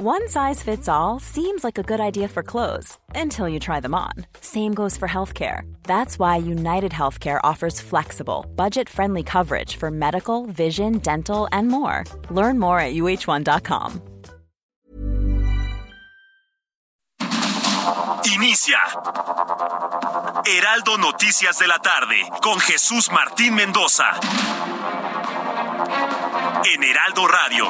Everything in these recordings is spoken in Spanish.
One size fits all seems like a good idea for clothes until you try them on. Same goes for healthcare. That's why United Healthcare offers flexible, budget friendly coverage for medical, vision, dental, and more. Learn more at uh1.com. Inicia Heraldo Noticias de la tarde con Jesús Martín Mendoza. En Heraldo Radio.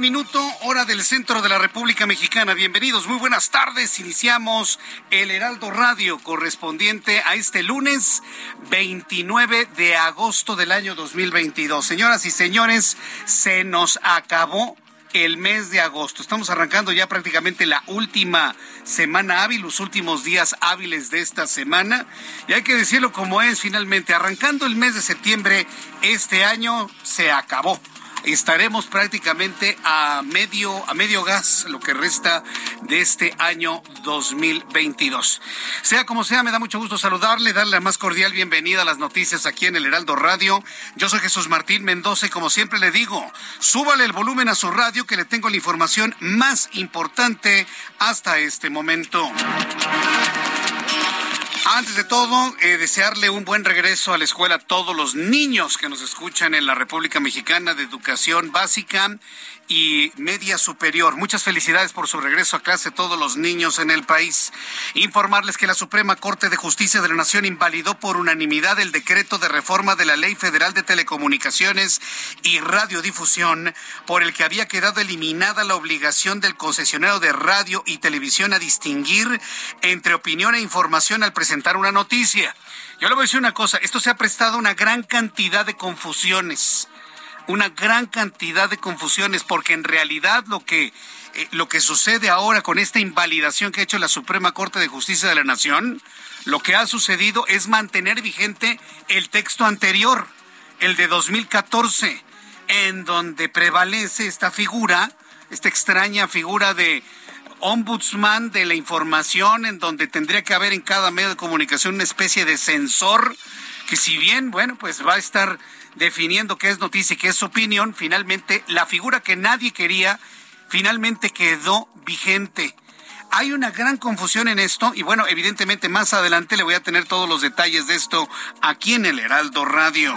Minuto, hora del centro de la República Mexicana. Bienvenidos, muy buenas tardes. Iniciamos el Heraldo Radio correspondiente a este lunes 29 de agosto del año 2022. Señoras y señores, se nos acabó el mes de agosto. Estamos arrancando ya prácticamente la última semana hábil, los últimos días hábiles de esta semana. Y hay que decirlo como es, finalmente, arrancando el mes de septiembre, este año se acabó estaremos prácticamente a medio, a medio gas lo que resta de este año 2022. Sea como sea, me da mucho gusto saludarle, darle la más cordial bienvenida a las noticias aquí en el Heraldo Radio. Yo soy Jesús Martín Mendoza y como siempre le digo, súbale el volumen a su radio que le tengo la información más importante hasta este momento. Antes de todo, eh, desearle un buen regreso a la escuela a todos los niños que nos escuchan en la República Mexicana de Educación Básica y media superior. Muchas felicidades por su regreso a clase todos los niños en el país. Informarles que la Suprema Corte de Justicia de la Nación invalidó por unanimidad el decreto de reforma de la Ley Federal de Telecomunicaciones y Radiodifusión, por el que había quedado eliminada la obligación del concesionario de radio y televisión a distinguir entre opinión e información al presentar una noticia. Yo le voy a decir una cosa, esto se ha prestado una gran cantidad de confusiones una gran cantidad de confusiones, porque en realidad lo que, eh, lo que sucede ahora con esta invalidación que ha hecho la Suprema Corte de Justicia de la Nación, lo que ha sucedido es mantener vigente el texto anterior, el de 2014, en donde prevalece esta figura, esta extraña figura de ombudsman de la información, en donde tendría que haber en cada medio de comunicación una especie de censor que si bien, bueno, pues va a estar definiendo qué es noticia y qué es opinión, finalmente la figura que nadie quería finalmente quedó vigente. Hay una gran confusión en esto y bueno, evidentemente más adelante le voy a tener todos los detalles de esto aquí en el Heraldo Radio.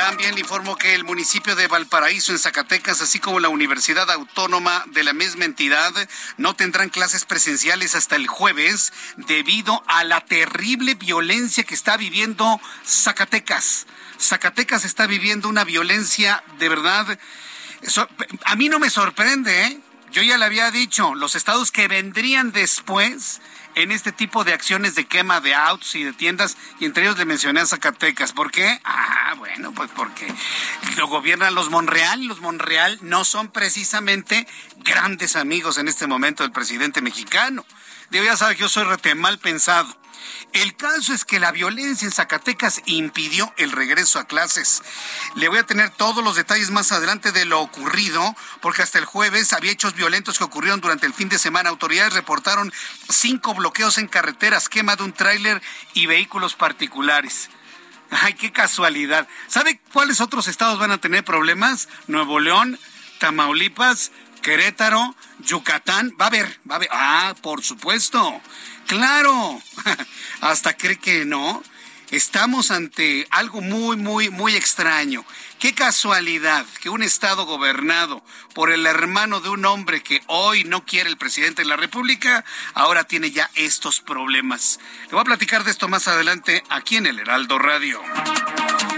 También le informo que el municipio de Valparaíso en Zacatecas, así como la Universidad Autónoma de la misma entidad, no tendrán clases presenciales hasta el jueves debido a la terrible violencia que está viviendo Zacatecas. Zacatecas está viviendo una violencia de verdad. a mí no me sorprende, ¿eh? Yo ya le había dicho, los estados que vendrían después en este tipo de acciones de quema de autos y de tiendas, y entre ellos le mencioné a Zacatecas. ¿Por qué? Ah, bueno, pues porque lo gobiernan los Monreal, los Monreal no son precisamente grandes amigos en este momento del presidente mexicano. Digo, ya sabe que yo soy rete mal pensado. El caso es que la violencia en Zacatecas impidió el regreso a clases. Le voy a tener todos los detalles más adelante de lo ocurrido, porque hasta el jueves había hechos violentos que ocurrieron durante el fin de semana. Autoridades reportaron cinco bloqueos en carreteras, quema de un tráiler y vehículos particulares. Ay, qué casualidad. ¿Sabe cuáles otros estados van a tener problemas? Nuevo León, Tamaulipas, Querétaro, Yucatán. Va a haber, va a haber. Ah, por supuesto. Claro, hasta cree que no. Estamos ante algo muy, muy, muy extraño. Qué casualidad que un Estado gobernado por el hermano de un hombre que hoy no quiere el presidente de la República, ahora tiene ya estos problemas. Le voy a platicar de esto más adelante aquí en el Heraldo Radio.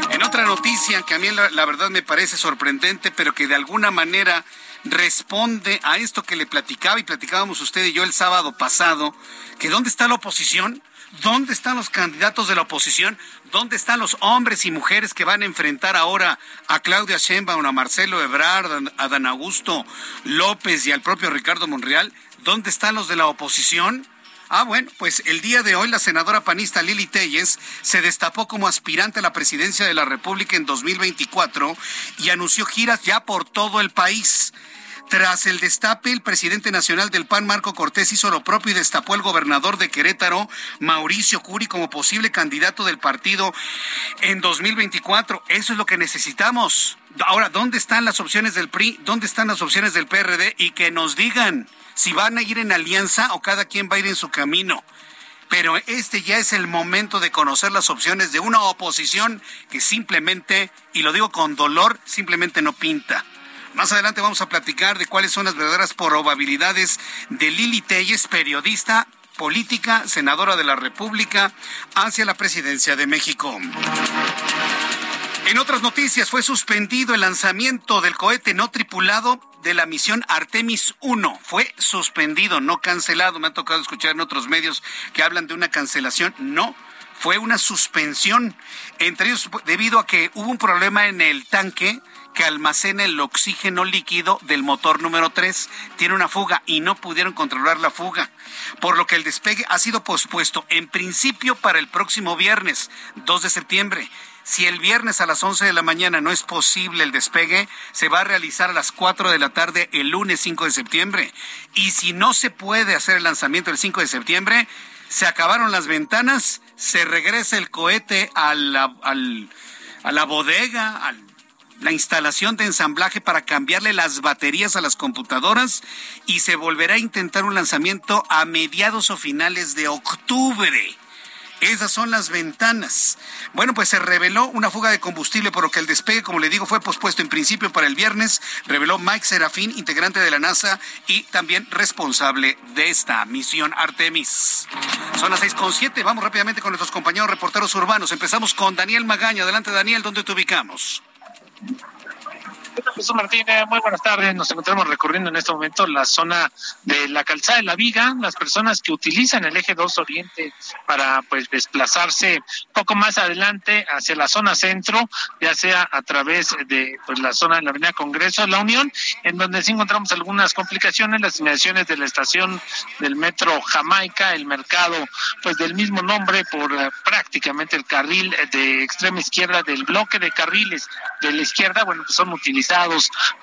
En otra noticia que a mí la, la verdad me parece sorprendente, pero que de alguna manera responde a esto que le platicaba y platicábamos usted y yo el sábado pasado, que dónde está la oposición, dónde están los candidatos de la oposición, dónde están los hombres y mujeres que van a enfrentar ahora a Claudia Sheinbaum, a Marcelo Ebrard, a Dan Augusto López y al propio Ricardo Monreal, dónde están los de la oposición. Ah, bueno, pues el día de hoy la senadora panista Lili Telles se destapó como aspirante a la presidencia de la República en 2024 y anunció giras ya por todo el país. Tras el destape, el presidente nacional del PAN, Marco Cortés, hizo lo propio y destapó al gobernador de Querétaro, Mauricio Curi, como posible candidato del partido en 2024. Eso es lo que necesitamos. Ahora, ¿dónde están las opciones del PRI? ¿Dónde están las opciones del PRD? Y que nos digan si van a ir en alianza o cada quien va a ir en su camino. Pero este ya es el momento de conocer las opciones de una oposición que simplemente, y lo digo con dolor, simplemente no pinta. Más adelante vamos a platicar de cuáles son las verdaderas probabilidades de Lili Telles, periodista, política, senadora de la República, hacia la presidencia de México. En otras noticias, fue suspendido el lanzamiento del cohete no tripulado de la misión Artemis 1. Fue suspendido, no cancelado. Me ha tocado escuchar en otros medios que hablan de una cancelación. No, fue una suspensión. Entre ellos, debido a que hubo un problema en el tanque que almacena el oxígeno líquido del motor número 3. Tiene una fuga y no pudieron controlar la fuga, por lo que el despegue ha sido pospuesto en principio para el próximo viernes, 2 de septiembre. Si el viernes a las 11 de la mañana no es posible el despegue, se va a realizar a las 4 de la tarde el lunes 5 de septiembre. Y si no se puede hacer el lanzamiento el 5 de septiembre, se acabaron las ventanas, se regresa el cohete a la, a la bodega, al la instalación de ensamblaje para cambiarle las baterías a las computadoras y se volverá a intentar un lanzamiento a mediados o finales de octubre. Esas son las ventanas. Bueno, pues se reveló una fuga de combustible, por lo que el despegue, como le digo, fue pospuesto en principio para el viernes, reveló Mike Serafín, integrante de la NASA y también responsable de esta misión Artemis. Son las seis con siete. Vamos rápidamente con nuestros compañeros reporteros urbanos. Empezamos con Daniel Magaña. Adelante, Daniel, ¿dónde te ubicamos? Thank you. Jesús Martínez, muy buenas tardes. Nos encontramos recorriendo en este momento la zona de la calzada de la Viga. Las personas que utilizan el eje 2 Oriente para pues desplazarse poco más adelante hacia la zona centro, ya sea a través de pues, la zona de la Avenida Congreso la Unión, en donde sí encontramos algunas complicaciones, las inmediaciones de la estación del metro Jamaica, el mercado pues del mismo nombre por uh, prácticamente el carril de extrema izquierda del bloque de carriles de la izquierda, bueno, pues son utilizados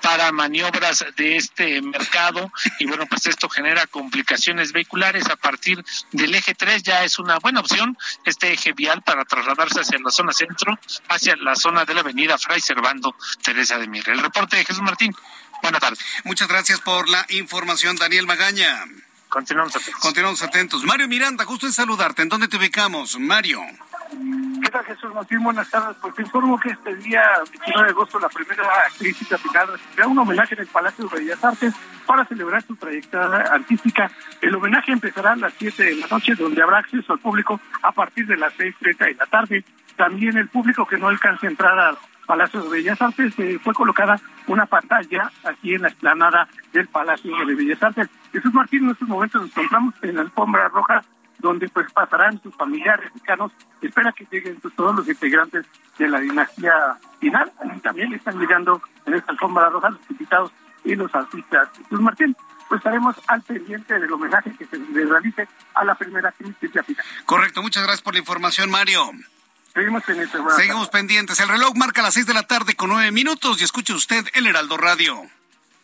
para maniobras de este mercado y bueno, pues esto genera complicaciones vehiculares a partir del eje 3 ya es una buena opción este eje vial para trasladarse hacia la zona centro, hacia la zona de la avenida Fray Servando Teresa de Mir. El reporte de Jesús Martín. Buenas tardes. Muchas gracias por la información, Daniel Magaña. Continuamos atentos. Continuamos atentos. Mario Miranda, justo en saludarte. ¿En dónde te ubicamos, Mario? ¿Qué tal, Jesús Martín? Buenas tardes. Pues te informo que este día, 29 de agosto, la primera actriz final recibirá un homenaje en el Palacio de Bellas Artes para celebrar su trayectoria artística. El homenaje empezará a las 7 de la noche, donde habrá acceso al público a partir de las 6.30 de la tarde. También el público que no alcance a entrar al Palacio de Bellas Artes eh, fue colocada una pantalla aquí en la explanada del Palacio de Bellas Artes. Jesús Martín, en estos momentos nos encontramos en la alfombra roja donde pues pasarán sus familiares mexicanos. Espera que lleguen pues, todos los integrantes de la dinastía final. Y también están llegando en esta alfombra roja los invitados y los artistas. Pues Martín, pues estaremos al pendiente del homenaje que se le realice a la primera crisis final. Correcto, muchas gracias por la información, Mario. Seguimos pendientes. Seguimos pendientes. El reloj marca las seis de la tarde con nueve minutos y escuche usted el Heraldo Radio.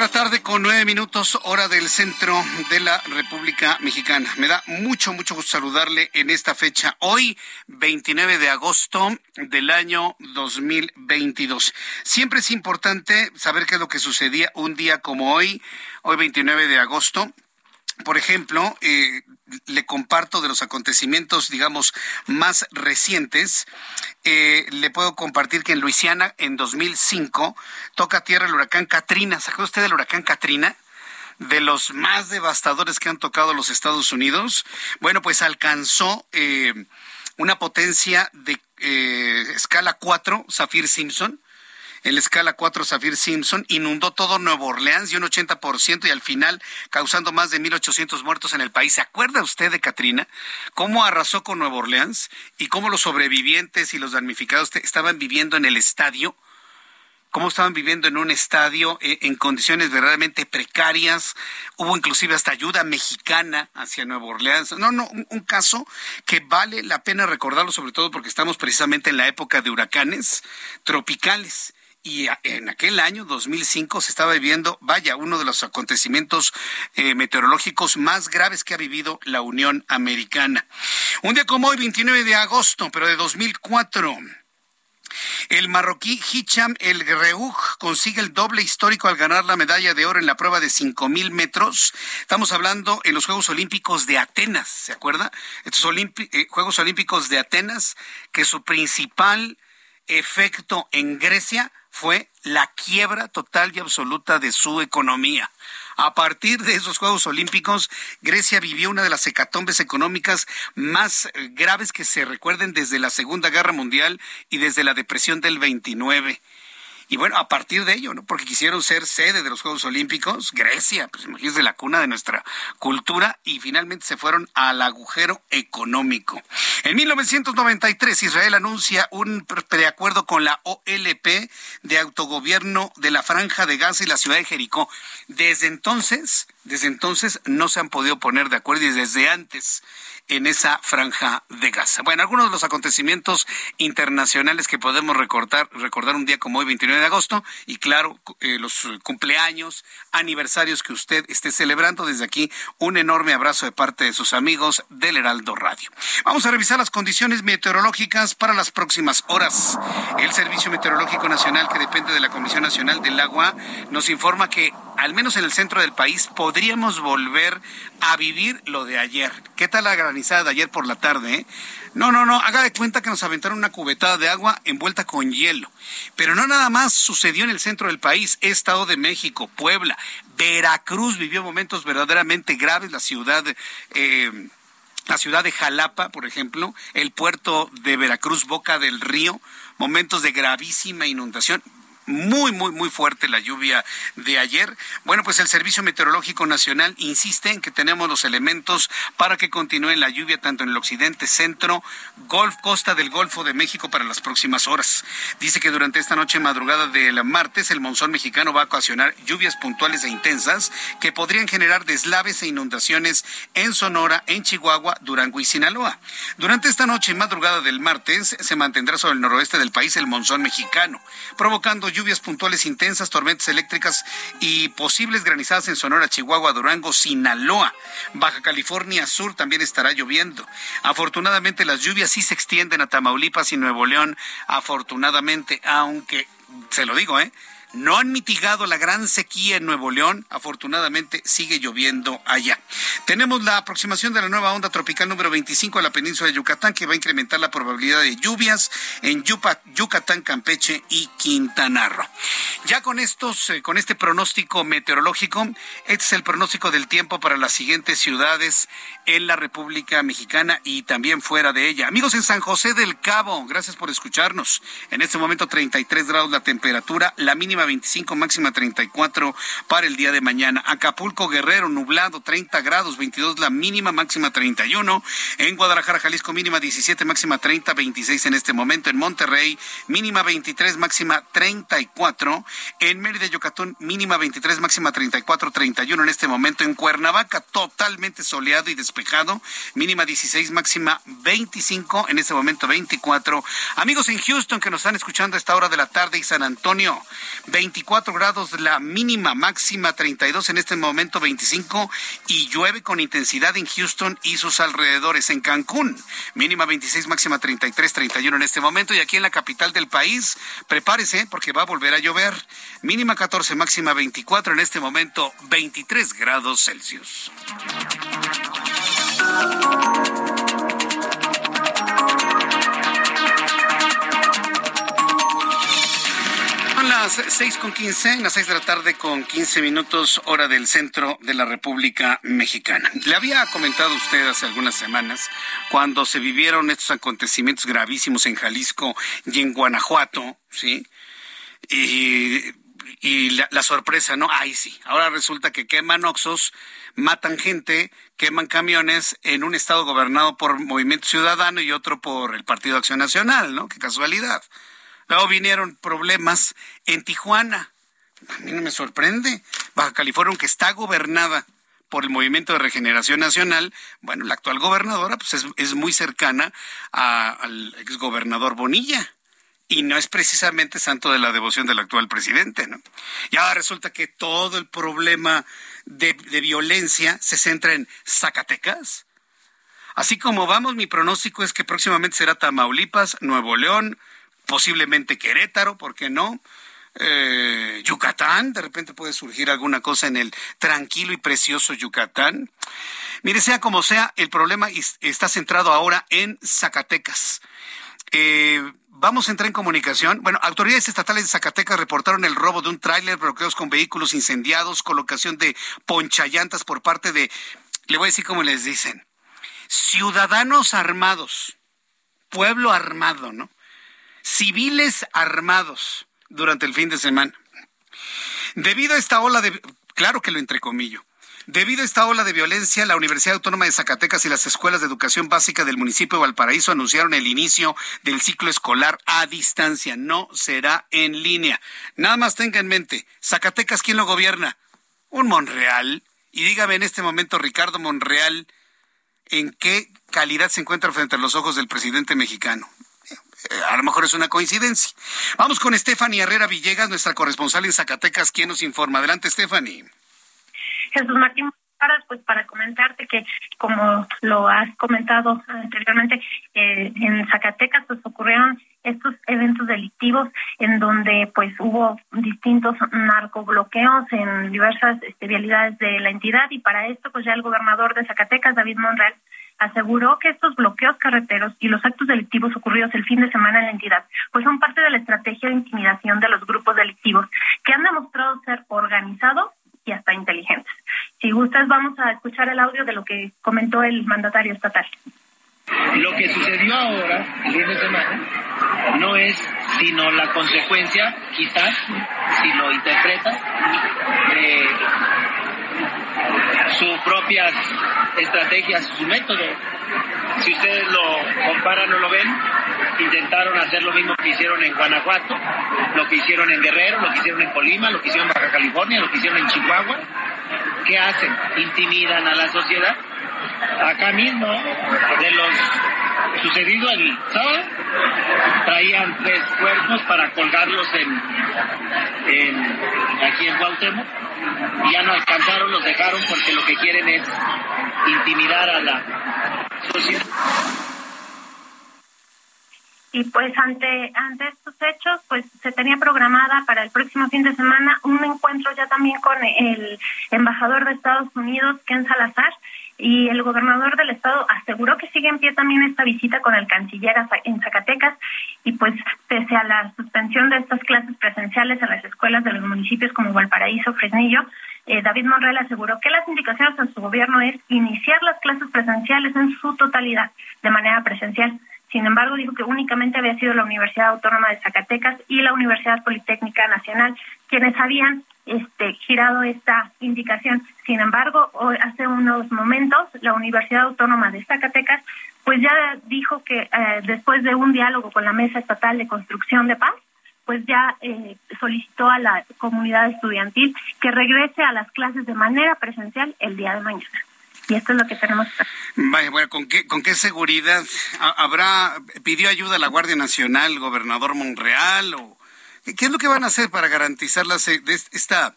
de tarde con nueve minutos, hora del centro de la República Mexicana. Me da mucho, mucho gusto saludarle en esta fecha, hoy 29 de agosto del año 2022. Siempre es importante saber qué es lo que sucedía un día como hoy, hoy 29 de agosto. Por ejemplo, eh, le comparto de los acontecimientos, digamos, más recientes. Eh, le puedo compartir que en Luisiana, en 2005, toca tierra el huracán Katrina. ¿Se acuerda usted del huracán Katrina? de los más devastadores que han tocado los Estados Unidos. Bueno, pues alcanzó eh, una potencia de escala 4, Zafir Simpson, el escala 4 Zafir Simpson inundó todo Nuevo Orleans y un 80% y al final causando más de 1.800 muertos en el país. ¿Se acuerda usted de Katrina? ¿Cómo arrasó con Nuevo Orleans y cómo los sobrevivientes y los damnificados estaban viviendo en el estadio? cómo estaban viviendo en un estadio eh, en condiciones verdaderamente precarias. Hubo inclusive hasta ayuda mexicana hacia Nueva Orleans. No, no, un, caso que vale la pena recordarlo, sobre todo porque estamos precisamente en la época de huracanes tropicales y en aquel año 2005 se estaba viviendo, vaya, uno de los acontecimientos eh, meteorológicos más graves que ha vivido la Unión Americana. Un día como hoy, 29 de agosto, pero de 2004. El marroquí Hicham El Reuj consigue el doble histórico al ganar la medalla de oro en la prueba de 5000 metros. Estamos hablando en los Juegos Olímpicos de Atenas, ¿se acuerda? Estos eh, Juegos Olímpicos de Atenas, que su principal efecto en Grecia fue la quiebra total y absoluta de su economía. A partir de esos Juegos Olímpicos, Grecia vivió una de las hecatombes económicas más eh, graves que se recuerden desde la Segunda Guerra Mundial y desde la depresión del 29. Y bueno, a partir de ello, ¿no? Porque quisieron ser sede de los Juegos Olímpicos, Grecia, pues imagínense la cuna de nuestra cultura, y finalmente se fueron al agujero económico. En 1993, Israel anuncia un preacuerdo con la OLP de autogobierno de la Franja de Gaza y la ciudad de Jericó. Desde entonces, desde entonces no se han podido poner de acuerdo y desde antes en esa franja de Gaza. Bueno, algunos de los acontecimientos internacionales que podemos recordar, recordar un día como hoy, 29 de agosto, y claro, eh, los cumpleaños, aniversarios que usted esté celebrando. Desde aquí, un enorme abrazo de parte de sus amigos del Heraldo Radio. Vamos a revisar las condiciones meteorológicas para las próximas horas. El Servicio Meteorológico Nacional, que depende de la Comisión Nacional del Agua, nos informa que, al menos en el centro del país, podríamos volver a vivir lo de ayer. ¿Qué tal la granizada de ayer por la tarde? Eh? No, no, no, haga de cuenta que nos aventaron una cubetada de agua envuelta con hielo. Pero no nada más sucedió en el centro del país, Estado de México, Puebla, Veracruz vivió momentos verdaderamente graves, la ciudad... Eh, la ciudad de Jalapa, por ejemplo, el puerto de Veracruz, Boca del Río, momentos de gravísima inundación muy, muy, muy fuerte la lluvia de ayer. Bueno, pues el Servicio Meteorológico Nacional insiste en que tenemos los elementos para que continúe la lluvia tanto en el occidente, centro, Golf, costa del Golfo de México para las próximas horas. Dice que durante esta noche madrugada del martes el monzón mexicano va a ocasionar lluvias puntuales e intensas que podrían generar deslaves e inundaciones en Sonora, en Chihuahua, Durango y Sinaloa. Durante esta noche madrugada del martes se mantendrá sobre el noroeste del país el monzón mexicano, provocando lluvias puntuales intensas, tormentas eléctricas y posibles granizadas en Sonora, Chihuahua, Durango, Sinaloa. Baja California Sur también estará lloviendo. Afortunadamente las lluvias sí se extienden a Tamaulipas y Nuevo León, afortunadamente, aunque, se lo digo, ¿eh? No han mitigado la gran sequía en Nuevo León. Afortunadamente sigue lloviendo allá. Tenemos la aproximación de la nueva onda tropical número 25 a la península de Yucatán que va a incrementar la probabilidad de lluvias en Yucatán, Campeche y Quintana Roo. Ya con estos, eh, con este pronóstico meteorológico, este es el pronóstico del tiempo para las siguientes ciudades en la República Mexicana y también fuera de ella. Amigos en San José del Cabo, gracias por escucharnos. En este momento 33 grados la temperatura, la mínima 25, máxima 34 para el día de mañana. Acapulco Guerrero nublado 30 grados, 22 la mínima, máxima 31. En Guadalajara, Jalisco mínima 17, máxima 30, 26 en este momento. En Monterrey mínima 23, máxima 34. En Mérida, Yucatán mínima 23, máxima 34, 31 en este momento. En Cuernavaca totalmente soleado y despejado mínima 16, máxima 25, en este momento 24. Amigos en Houston que nos están escuchando a esta hora de la tarde y San Antonio, 24 grados la mínima, máxima 32 en este momento 25 y llueve con intensidad en Houston y sus alrededores. En Cancún, mínima 26, máxima 33, 31 en este momento y aquí en la capital del país, prepárese porque va a volver a llover. Mínima 14, máxima 24 en este momento 23 grados Celsius. Las seis con quince, las seis de la tarde con quince minutos, hora del centro de la República Mexicana. Le había comentado usted hace algunas semanas, cuando se vivieron estos acontecimientos gravísimos en Jalisco y en Guanajuato, ¿sí? Y, la, la, sorpresa, ¿no? Ay, sí. Ahora resulta que queman oxos, matan gente, queman camiones en un estado gobernado por Movimiento Ciudadano y otro por el Partido Acción Nacional, ¿no? Qué casualidad. Luego vinieron problemas en Tijuana. A mí no me sorprende. Baja California, aunque está gobernada por el Movimiento de Regeneración Nacional, bueno, la actual gobernadora pues es, muy cercana al exgobernador Bonilla y no es precisamente santo de la devoción del actual presidente, ¿no? Y ahora resulta que todo el problema de, de, violencia se centra en Zacatecas. Así como vamos, mi pronóstico es que próximamente será Tamaulipas, Nuevo León, posiblemente Querétaro, ¿por qué no? Eh, Yucatán, de repente puede surgir alguna cosa en el tranquilo y precioso Yucatán. Mire, sea como sea, el problema está centrado ahora en Zacatecas. Eh, vamos a entrar en comunicación. Bueno, autoridades estatales de Zacatecas reportaron el robo de un tráiler, bloqueos con vehículos incendiados, colocación de ponchallantas por parte de, le voy a decir cómo les dicen, ciudadanos armados, pueblo armado, ¿no? Civiles armados durante el fin de semana. Debido a esta ola de, claro que lo entrecomillo, Debido a esta ola de violencia, la Universidad Autónoma de Zacatecas y las escuelas de educación básica del municipio de Valparaíso anunciaron el inicio del ciclo escolar a distancia. No será en línea. Nada más tenga en mente, Zacatecas, ¿quién lo gobierna? Un Monreal. Y dígame en este momento, Ricardo Monreal, ¿en qué calidad se encuentra frente a los ojos del presidente mexicano? A lo mejor es una coincidencia. Vamos con Stephanie Herrera Villegas, nuestra corresponsal en Zacatecas, quien nos informa. Adelante, Stephanie. Jesús Martín, pues para comentarte que como lo has comentado anteriormente eh, en Zacatecas pues ocurrieron estos eventos delictivos en donde pues hubo distintos narcobloqueos en diversas este, vialidades de la entidad y para esto pues ya el gobernador de Zacatecas David Monreal aseguró que estos bloqueos carreteros y los actos delictivos ocurridos el fin de semana en la entidad, pues son parte de la estrategia de intimidación de los grupos delictivos que han demostrado ser organizados y hasta inteligentes. Si gustas, vamos a escuchar el audio de lo que comentó el mandatario estatal. Lo que sucedió ahora, el fin de semana, no es sino la consecuencia, quizás, si lo interpretas, de sus propias estrategias, su método. Si ustedes lo comparan o lo ven, intentaron hacer lo mismo que hicieron en Guanajuato, lo que hicieron en Guerrero, lo que hicieron en Colima, lo que hicieron en Baja California, lo que hicieron en Chihuahua. ¿Qué hacen? Intimidan a la sociedad. Acá mismo, de los sucedido el sábado, traían tres cuerpos para colgarlos en, aquí en Cuauhtémoc y ya no alcanzaron, los dejaron porque lo que quieren es intimidar a la sociedad. Y pues ante ante estos hechos, pues se tenía programada para el próximo fin de semana un encuentro ya también con el embajador de Estados Unidos, Ken Salazar, y el gobernador del estado aseguró que sigue en pie también esta visita con el canciller en Zacatecas y pues pese a la suspensión de estas clases presenciales en las escuelas de los municipios como Valparaíso, Fresnillo, eh, David Monreal aseguró que las indicaciones de su gobierno es iniciar las clases presenciales en su totalidad de manera presencial. Sin embargo, dijo que únicamente había sido la Universidad Autónoma de Zacatecas y la Universidad Politécnica Nacional quienes habían este, girado esta indicación. Sin embargo, hoy, hace unos momentos, la Universidad Autónoma de Zacatecas, pues ya dijo que eh, después de un diálogo con la Mesa Estatal de Construcción de Paz, pues ya eh, solicitó a la comunidad estudiantil que regrese a las clases de manera presencial el día de mañana. Y esto es lo que tenemos. Vaya, bueno, ¿con qué, ¿con qué seguridad habrá, pidió ayuda a la Guardia Nacional, gobernador Monreal, o ¿Qué es lo que van a hacer para garantizar las, esta,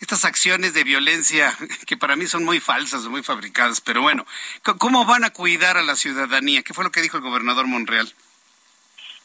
estas acciones de violencia que para mí son muy falsas, muy fabricadas? Pero bueno, ¿cómo van a cuidar a la ciudadanía? ¿Qué fue lo que dijo el gobernador Monreal?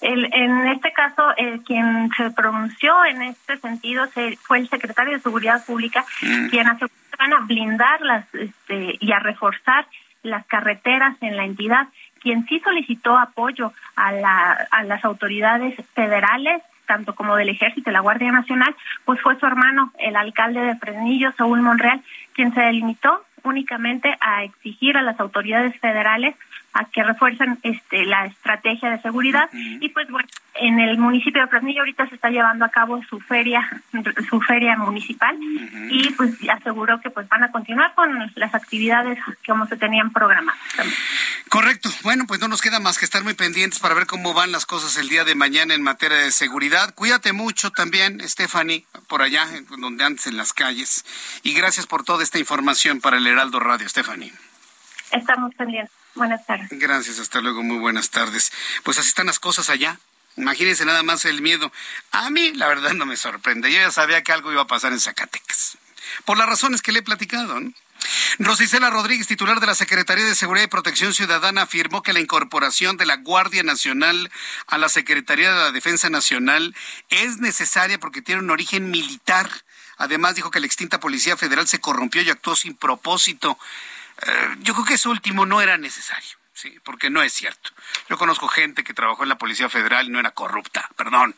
en este caso, eh, quien se pronunció en este sentido fue el secretario de Seguridad Pública, mm. quien aseguró que van a blindar las, este, y a reforzar las carreteras en la entidad. Quien sí solicitó apoyo a, la, a las autoridades federales tanto como del Ejército y la Guardia Nacional, pues fue su hermano, el alcalde de Fresnillo, Saúl Monreal, quien se delimitó únicamente a exigir a las autoridades federales a que refuercen este la estrategia de seguridad. Y pues bueno en el municipio de Fresnillo ahorita se está llevando a cabo su feria su feria municipal. Y pues aseguró que pues van a continuar con las actividades como se tenían programadas. Correcto. Bueno pues no nos queda más que estar muy pendientes para ver cómo van las cosas el día de mañana en materia de seguridad. Cuídate mucho también Stephanie por allá donde antes en las calles. Y gracias por toda esta información para el Heraldo Radio Stephanie. Estamos pendientes Buenas tardes. Gracias, hasta luego, muy buenas tardes. Pues así están las cosas allá. Imagínense nada más el miedo. A mí, la verdad, no me sorprende. Yo ya sabía que algo iba a pasar en Zacatecas. Por las razones que le he platicado, ¿no? Rosicela Rodríguez, titular de la Secretaría de Seguridad y Protección Ciudadana, afirmó que la incorporación de la Guardia Nacional a la Secretaría de la Defensa Nacional es necesaria porque tiene un origen militar. Además, dijo que la extinta Policía Federal se corrompió y actuó sin propósito. Yo creo que eso último no era necesario, sí, porque no es cierto. Yo conozco gente que trabajó en la Policía Federal y no era corrupta, perdón.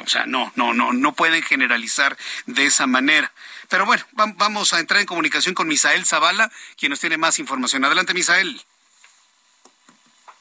O sea, no, no, no, no pueden generalizar de esa manera. Pero bueno, vamos a entrar en comunicación con Misael Zavala, quien nos tiene más información. Adelante, Misael.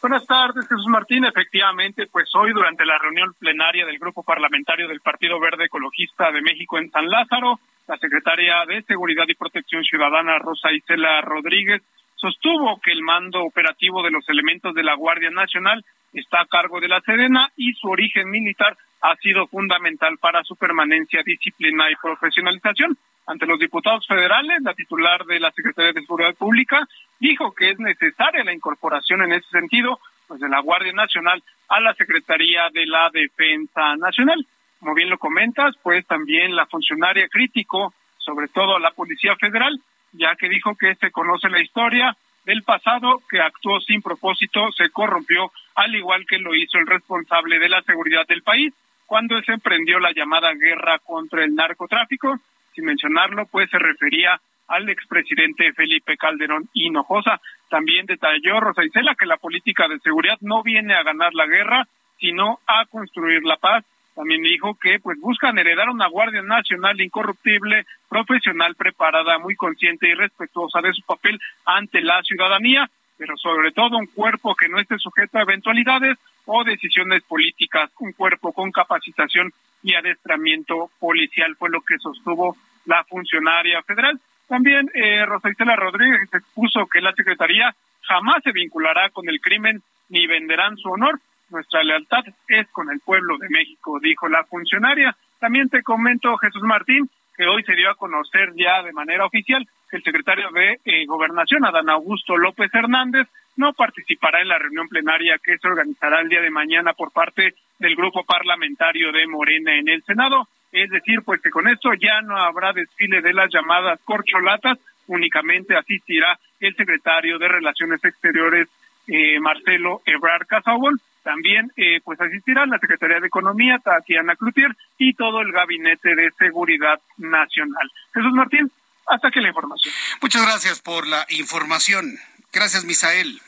Buenas tardes, Jesús Martín. Efectivamente, pues hoy durante la reunión plenaria del Grupo Parlamentario del Partido Verde Ecologista de México en San Lázaro, la secretaria de Seguridad y Protección Ciudadana, Rosa Isela Rodríguez, sostuvo que el mando operativo de los elementos de la Guardia Nacional está a cargo de la Sedena y su origen militar ha sido fundamental para su permanencia, disciplina y profesionalización. Ante los diputados federales, la titular de la Secretaría de Seguridad Pública dijo que es necesaria la incorporación en ese sentido pues de la Guardia Nacional a la Secretaría de la Defensa Nacional como bien lo comentas, pues también la funcionaria crítico, sobre todo a la Policía Federal, ya que dijo que se conoce la historia del pasado, que actuó sin propósito, se corrompió, al igual que lo hizo el responsable de la seguridad del país, cuando se emprendió la llamada guerra contra el narcotráfico. Sin mencionarlo, pues se refería al expresidente Felipe Calderón Hinojosa. También detalló Rosa Isela que la política de seguridad no viene a ganar la guerra, sino a construir la paz también dijo que pues buscan heredar una Guardia Nacional incorruptible, profesional, preparada, muy consciente y respetuosa de su papel ante la ciudadanía, pero sobre todo un cuerpo que no esté sujeto a eventualidades o decisiones políticas, un cuerpo con capacitación y adestramiento policial, fue lo que sostuvo la funcionaria federal. También eh, Rosa Isela Rodríguez expuso que la Secretaría jamás se vinculará con el crimen ni venderán su honor, nuestra lealtad es con el pueblo de México, dijo la funcionaria. También te comento, Jesús Martín, que hoy se dio a conocer ya de manera oficial que el secretario de eh, Gobernación, Adán Augusto López Hernández, no participará en la reunión plenaria que se organizará el día de mañana por parte del grupo parlamentario de Morena en el Senado. Es decir, pues que con esto ya no habrá desfile de las llamadas corcholatas, únicamente asistirá el secretario de Relaciones Exteriores, eh, Marcelo Ebrard Casaubon, también eh, pues asistirán la Secretaría de Economía, Tatiana Cloutier, y todo el Gabinete de Seguridad Nacional. Jesús Martín, hasta aquí la información. Muchas gracias por la información. Gracias, Misael.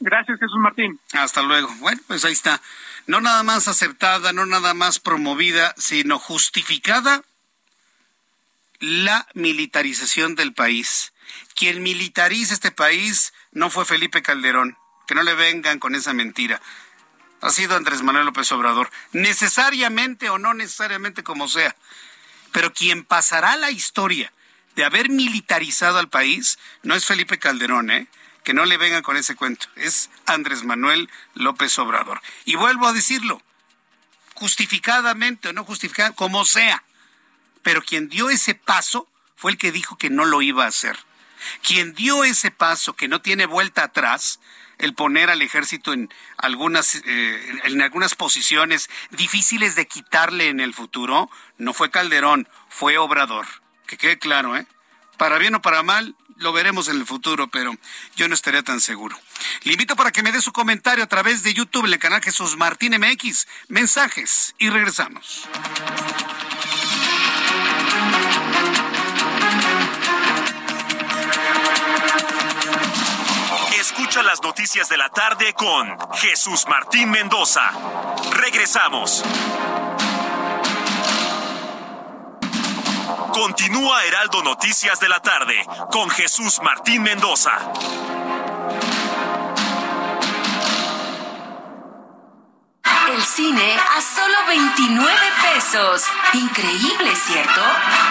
Gracias, Jesús Martín. Hasta luego. Bueno, pues ahí está. No nada más aceptada, no nada más promovida, sino justificada la militarización del país. Quien militariza este país no fue Felipe Calderón. Que no le vengan con esa mentira ha sido Andrés Manuel López Obrador, necesariamente o no necesariamente como sea. Pero quien pasará la historia de haber militarizado al país no es Felipe Calderón, ¿eh? Que no le vengan con ese cuento, es Andrés Manuel López Obrador. Y vuelvo a decirlo, justificadamente o no justificadamente, como sea. Pero quien dio ese paso fue el que dijo que no lo iba a hacer. Quien dio ese paso que no tiene vuelta atrás el poner al ejército en algunas, eh, en algunas posiciones difíciles de quitarle en el futuro, no fue Calderón, fue Obrador. Que quede claro, ¿eh? Para bien o para mal, lo veremos en el futuro, pero yo no estaría tan seguro. Le invito para que me dé su comentario a través de YouTube en el canal Jesús Martín MX. Mensajes y regresamos. Las noticias de la tarde con Jesús Martín Mendoza. Regresamos. Continúa Heraldo Noticias de la tarde con Jesús Martín Mendoza. El cine a solo 29 pesos. Increíble, ¿cierto?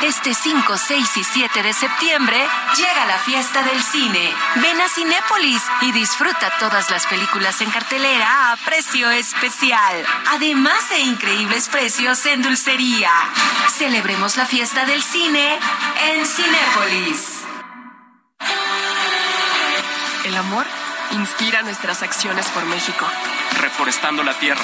Este 5, 6 y 7 de septiembre llega la fiesta del cine. Ven a Cinépolis y disfruta todas las películas en cartelera a precio especial. Además de increíbles precios en dulcería. Celebremos la fiesta del cine en Cinépolis. El amor inspira nuestras acciones por México. Reforestando la tierra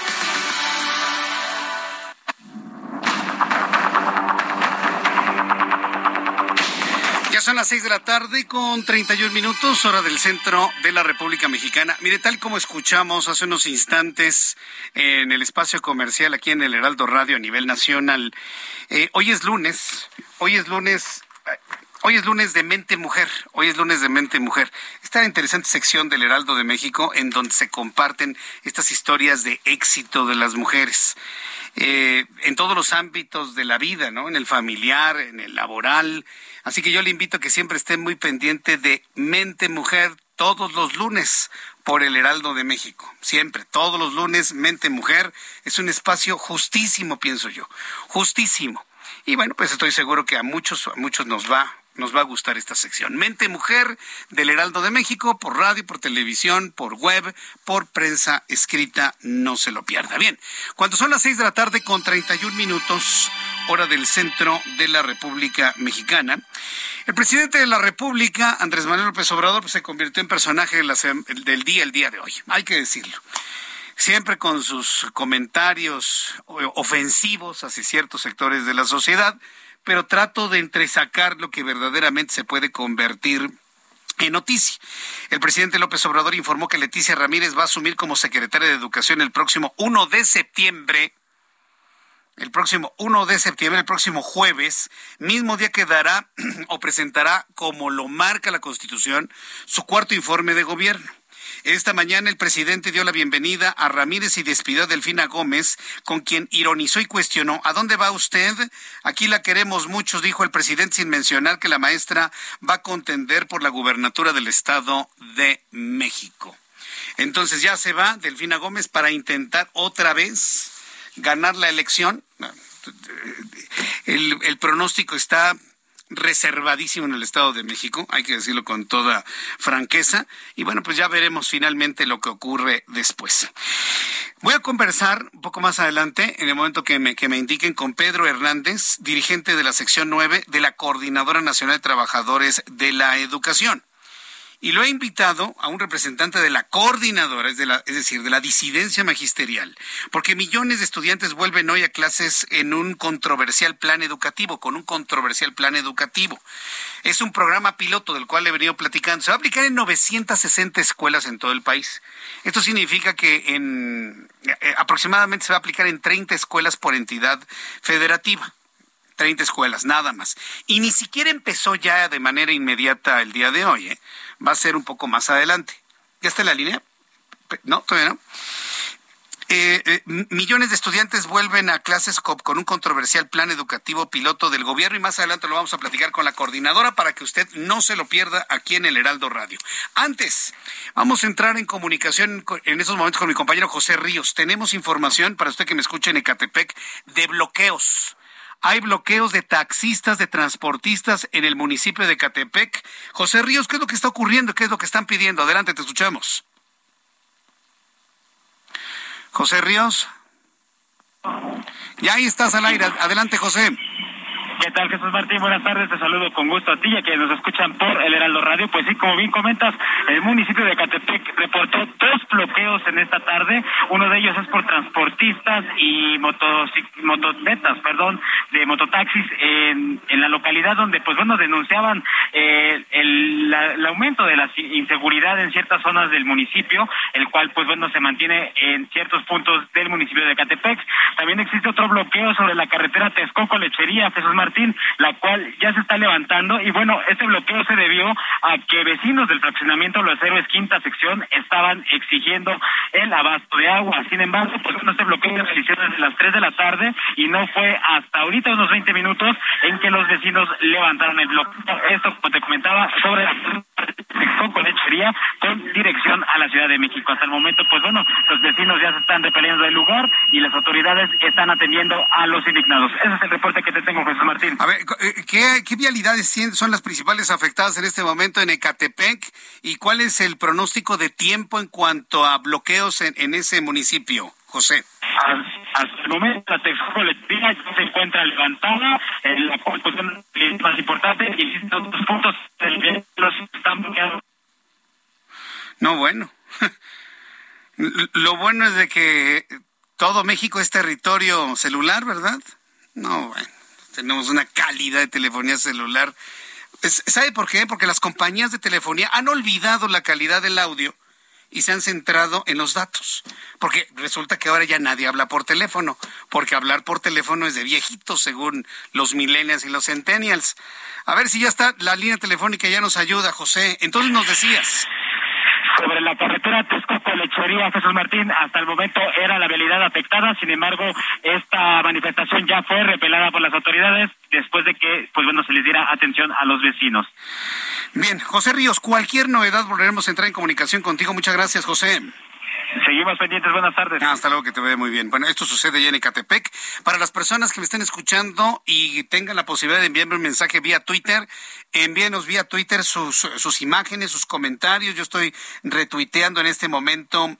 Son las seis de la tarde con 31 minutos, hora del centro de la República Mexicana. Mire, tal como escuchamos hace unos instantes en el espacio comercial aquí en el Heraldo Radio a nivel nacional, eh, hoy es lunes, hoy es lunes. Hoy es lunes de Mente Mujer, hoy es lunes de Mente Mujer. Esta interesante sección del Heraldo de México en donde se comparten estas historias de éxito de las mujeres. Eh, en todos los ámbitos de la vida, ¿no? En el familiar, en el laboral. Así que yo le invito a que siempre esté muy pendiente de Mente Mujer todos los lunes por el Heraldo de México. Siempre, todos los lunes, Mente Mujer es un espacio justísimo, pienso yo. Justísimo. Y bueno, pues estoy seguro que a muchos, a muchos nos va nos va a gustar esta sección. Mente Mujer del Heraldo de México, por radio, por televisión, por web, por prensa escrita, no se lo pierda. Bien, cuando son las seis de la tarde con 31 minutos, hora del centro de la República Mexicana, el presidente de la República, Andrés Manuel López Obrador, pues, se convirtió en personaje del día el día de hoy, hay que decirlo siempre con sus comentarios ofensivos hacia ciertos sectores de la sociedad, pero trato de entresacar lo que verdaderamente se puede convertir en noticia. El presidente López Obrador informó que Leticia Ramírez va a asumir como secretaria de Educación el próximo 1 de septiembre. El próximo 1 de septiembre, el próximo jueves, mismo día que dará o presentará, como lo marca la Constitución, su cuarto informe de gobierno. Esta mañana el presidente dio la bienvenida a Ramírez y despidió a Delfina Gómez, con quien ironizó y cuestionó, ¿a dónde va usted? Aquí la queremos mucho, dijo el presidente sin mencionar que la maestra va a contender por la gubernatura del Estado de México. Entonces ya se va Delfina Gómez para intentar otra vez ganar la elección. El, el pronóstico está reservadísimo en el Estado de México, hay que decirlo con toda franqueza, y bueno, pues ya veremos finalmente lo que ocurre después. Voy a conversar un poco más adelante, en el momento que me, que me indiquen, con Pedro Hernández, dirigente de la sección 9 de la Coordinadora Nacional de Trabajadores de la Educación y lo he invitado a un representante de la coordinadora, es, decir, de la disidencia magisterial, porque millones de estudiantes vuelven hoy a clases en un controversial plan educativo, con un controversial plan educativo. Es un programa piloto del cual he venido platicando. Se va a aplicar en 960 escuelas en todo el país. Esto significa que en eh, aproximadamente se va a aplicar en 30 escuelas por entidad federativa. 30 escuelas, nada más. Y ni siquiera empezó ya de manera inmediata el día de hoy. ¿eh? va a ser un poco más adelante. ¿Ya está la línea? No, todavía no. Eh, eh, millones de estudiantes vuelven a clases con un controversial plan educativo piloto del gobierno y más adelante lo vamos a platicar con la coordinadora para que usted no se lo pierda aquí en el Heraldo Radio. Antes, vamos a entrar en comunicación en estos momentos con mi compañero José Ríos. Tenemos información para usted que me escuche en Ecatepec de bloqueos hay bloqueos de taxistas, de transportistas en el municipio de Catepec. José Ríos, ¿qué es lo que está ocurriendo? ¿Qué es lo que están pidiendo? Adelante, te escuchamos. José Ríos. Ya ahí estás al aire. Adelante, José. ¿Qué tal, Jesús Martín? Buenas tardes, te saludo con gusto a ti y que nos escuchan por el Heraldo Radio. Pues sí, como bien comentas, el municipio de Catepec reportó dos bloqueos en esta tarde. Uno de ellos es por transportistas y motonetas, perdón, de mototaxis en, en la localidad donde, pues bueno, denunciaban eh, el, el aumento de la inseguridad en ciertas zonas del municipio, el cual, pues bueno, se mantiene en ciertos puntos del municipio de Catepec. También existe otro bloqueo sobre la carretera Texcoco-Lechería, Jesús Martín la cual ya se está levantando y bueno, este bloqueo se debió a que vecinos del fraccionamiento Los Héroes Quinta Sección estaban exigiendo el abasto de agua. Sin embargo, pues bueno, este bloqueo se realizó desde las 3 de la tarde y no fue hasta ahorita unos 20 minutos en que los vecinos levantaron el bloqueo. Esto, como te comentaba, sobre la con lechería con dirección a la Ciudad de México. Hasta el momento, pues bueno, los vecinos ya se están repeliendo del lugar y las autoridades están atendiendo a los indignados. Ese es el reporte que te tengo, Jesús Martín. A ver, eh, ¿qué, vialidades son las principales afectadas en este momento en Ecatepec y cuál es el pronóstico de tiempo en cuanto a bloqueos en, ese municipio, José? Hasta el momento la Texcoco ya se encuentra levantada, en la posición más importante y existen otros puntos los están bloqueados. No, bueno. Lo bueno es de que todo México es territorio celular, ¿verdad? No, bueno tenemos una calidad de telefonía celular. ¿Sabe por qué? Porque las compañías de telefonía han olvidado la calidad del audio y se han centrado en los datos. Porque resulta que ahora ya nadie habla por teléfono, porque hablar por teléfono es de viejitos, según los millennials y los centennials. A ver si ya está la línea telefónica, ya nos ayuda, José. Entonces nos decías sobre la carretera Texcoco Lechería Jesús Martín hasta el momento era la vialidad afectada sin embargo esta manifestación ya fue repelada por las autoridades después de que pues bueno se les diera atención a los vecinos bien José Ríos cualquier novedad volveremos a entrar en comunicación contigo muchas gracias José Seguimos pendientes, buenas tardes. hasta luego, que te vea muy bien. Bueno, esto sucede ya en Ecatepec. Para las personas que me estén escuchando y tengan la posibilidad de enviarme un mensaje vía Twitter, envíenos vía Twitter sus, sus imágenes, sus comentarios. Yo estoy retuiteando en este momento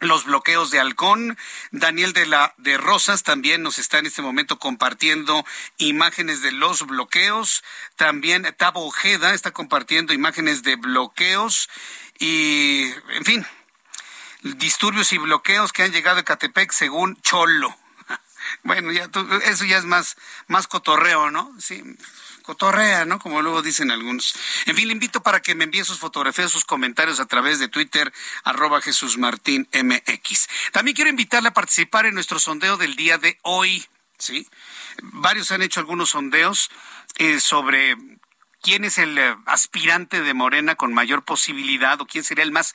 los bloqueos de Halcón. Daniel de la de Rosas también nos está en este momento compartiendo imágenes de los bloqueos. También Tabo Ojeda está compartiendo imágenes de bloqueos y en fin, disturbios y bloqueos que han llegado a Catepec según Cholo. Bueno, ya eso ya es más, más cotorreo, ¿no? Sí, cotorrea, ¿no? Como luego dicen algunos. En fin, le invito para que me envíe sus fotografías, sus comentarios a través de Twitter, arroba Jesús Martín MX. También quiero invitarle a participar en nuestro sondeo del día de hoy, ¿sí? Varios han hecho algunos sondeos eh, sobre quién es el eh, aspirante de Morena con mayor posibilidad o quién sería el más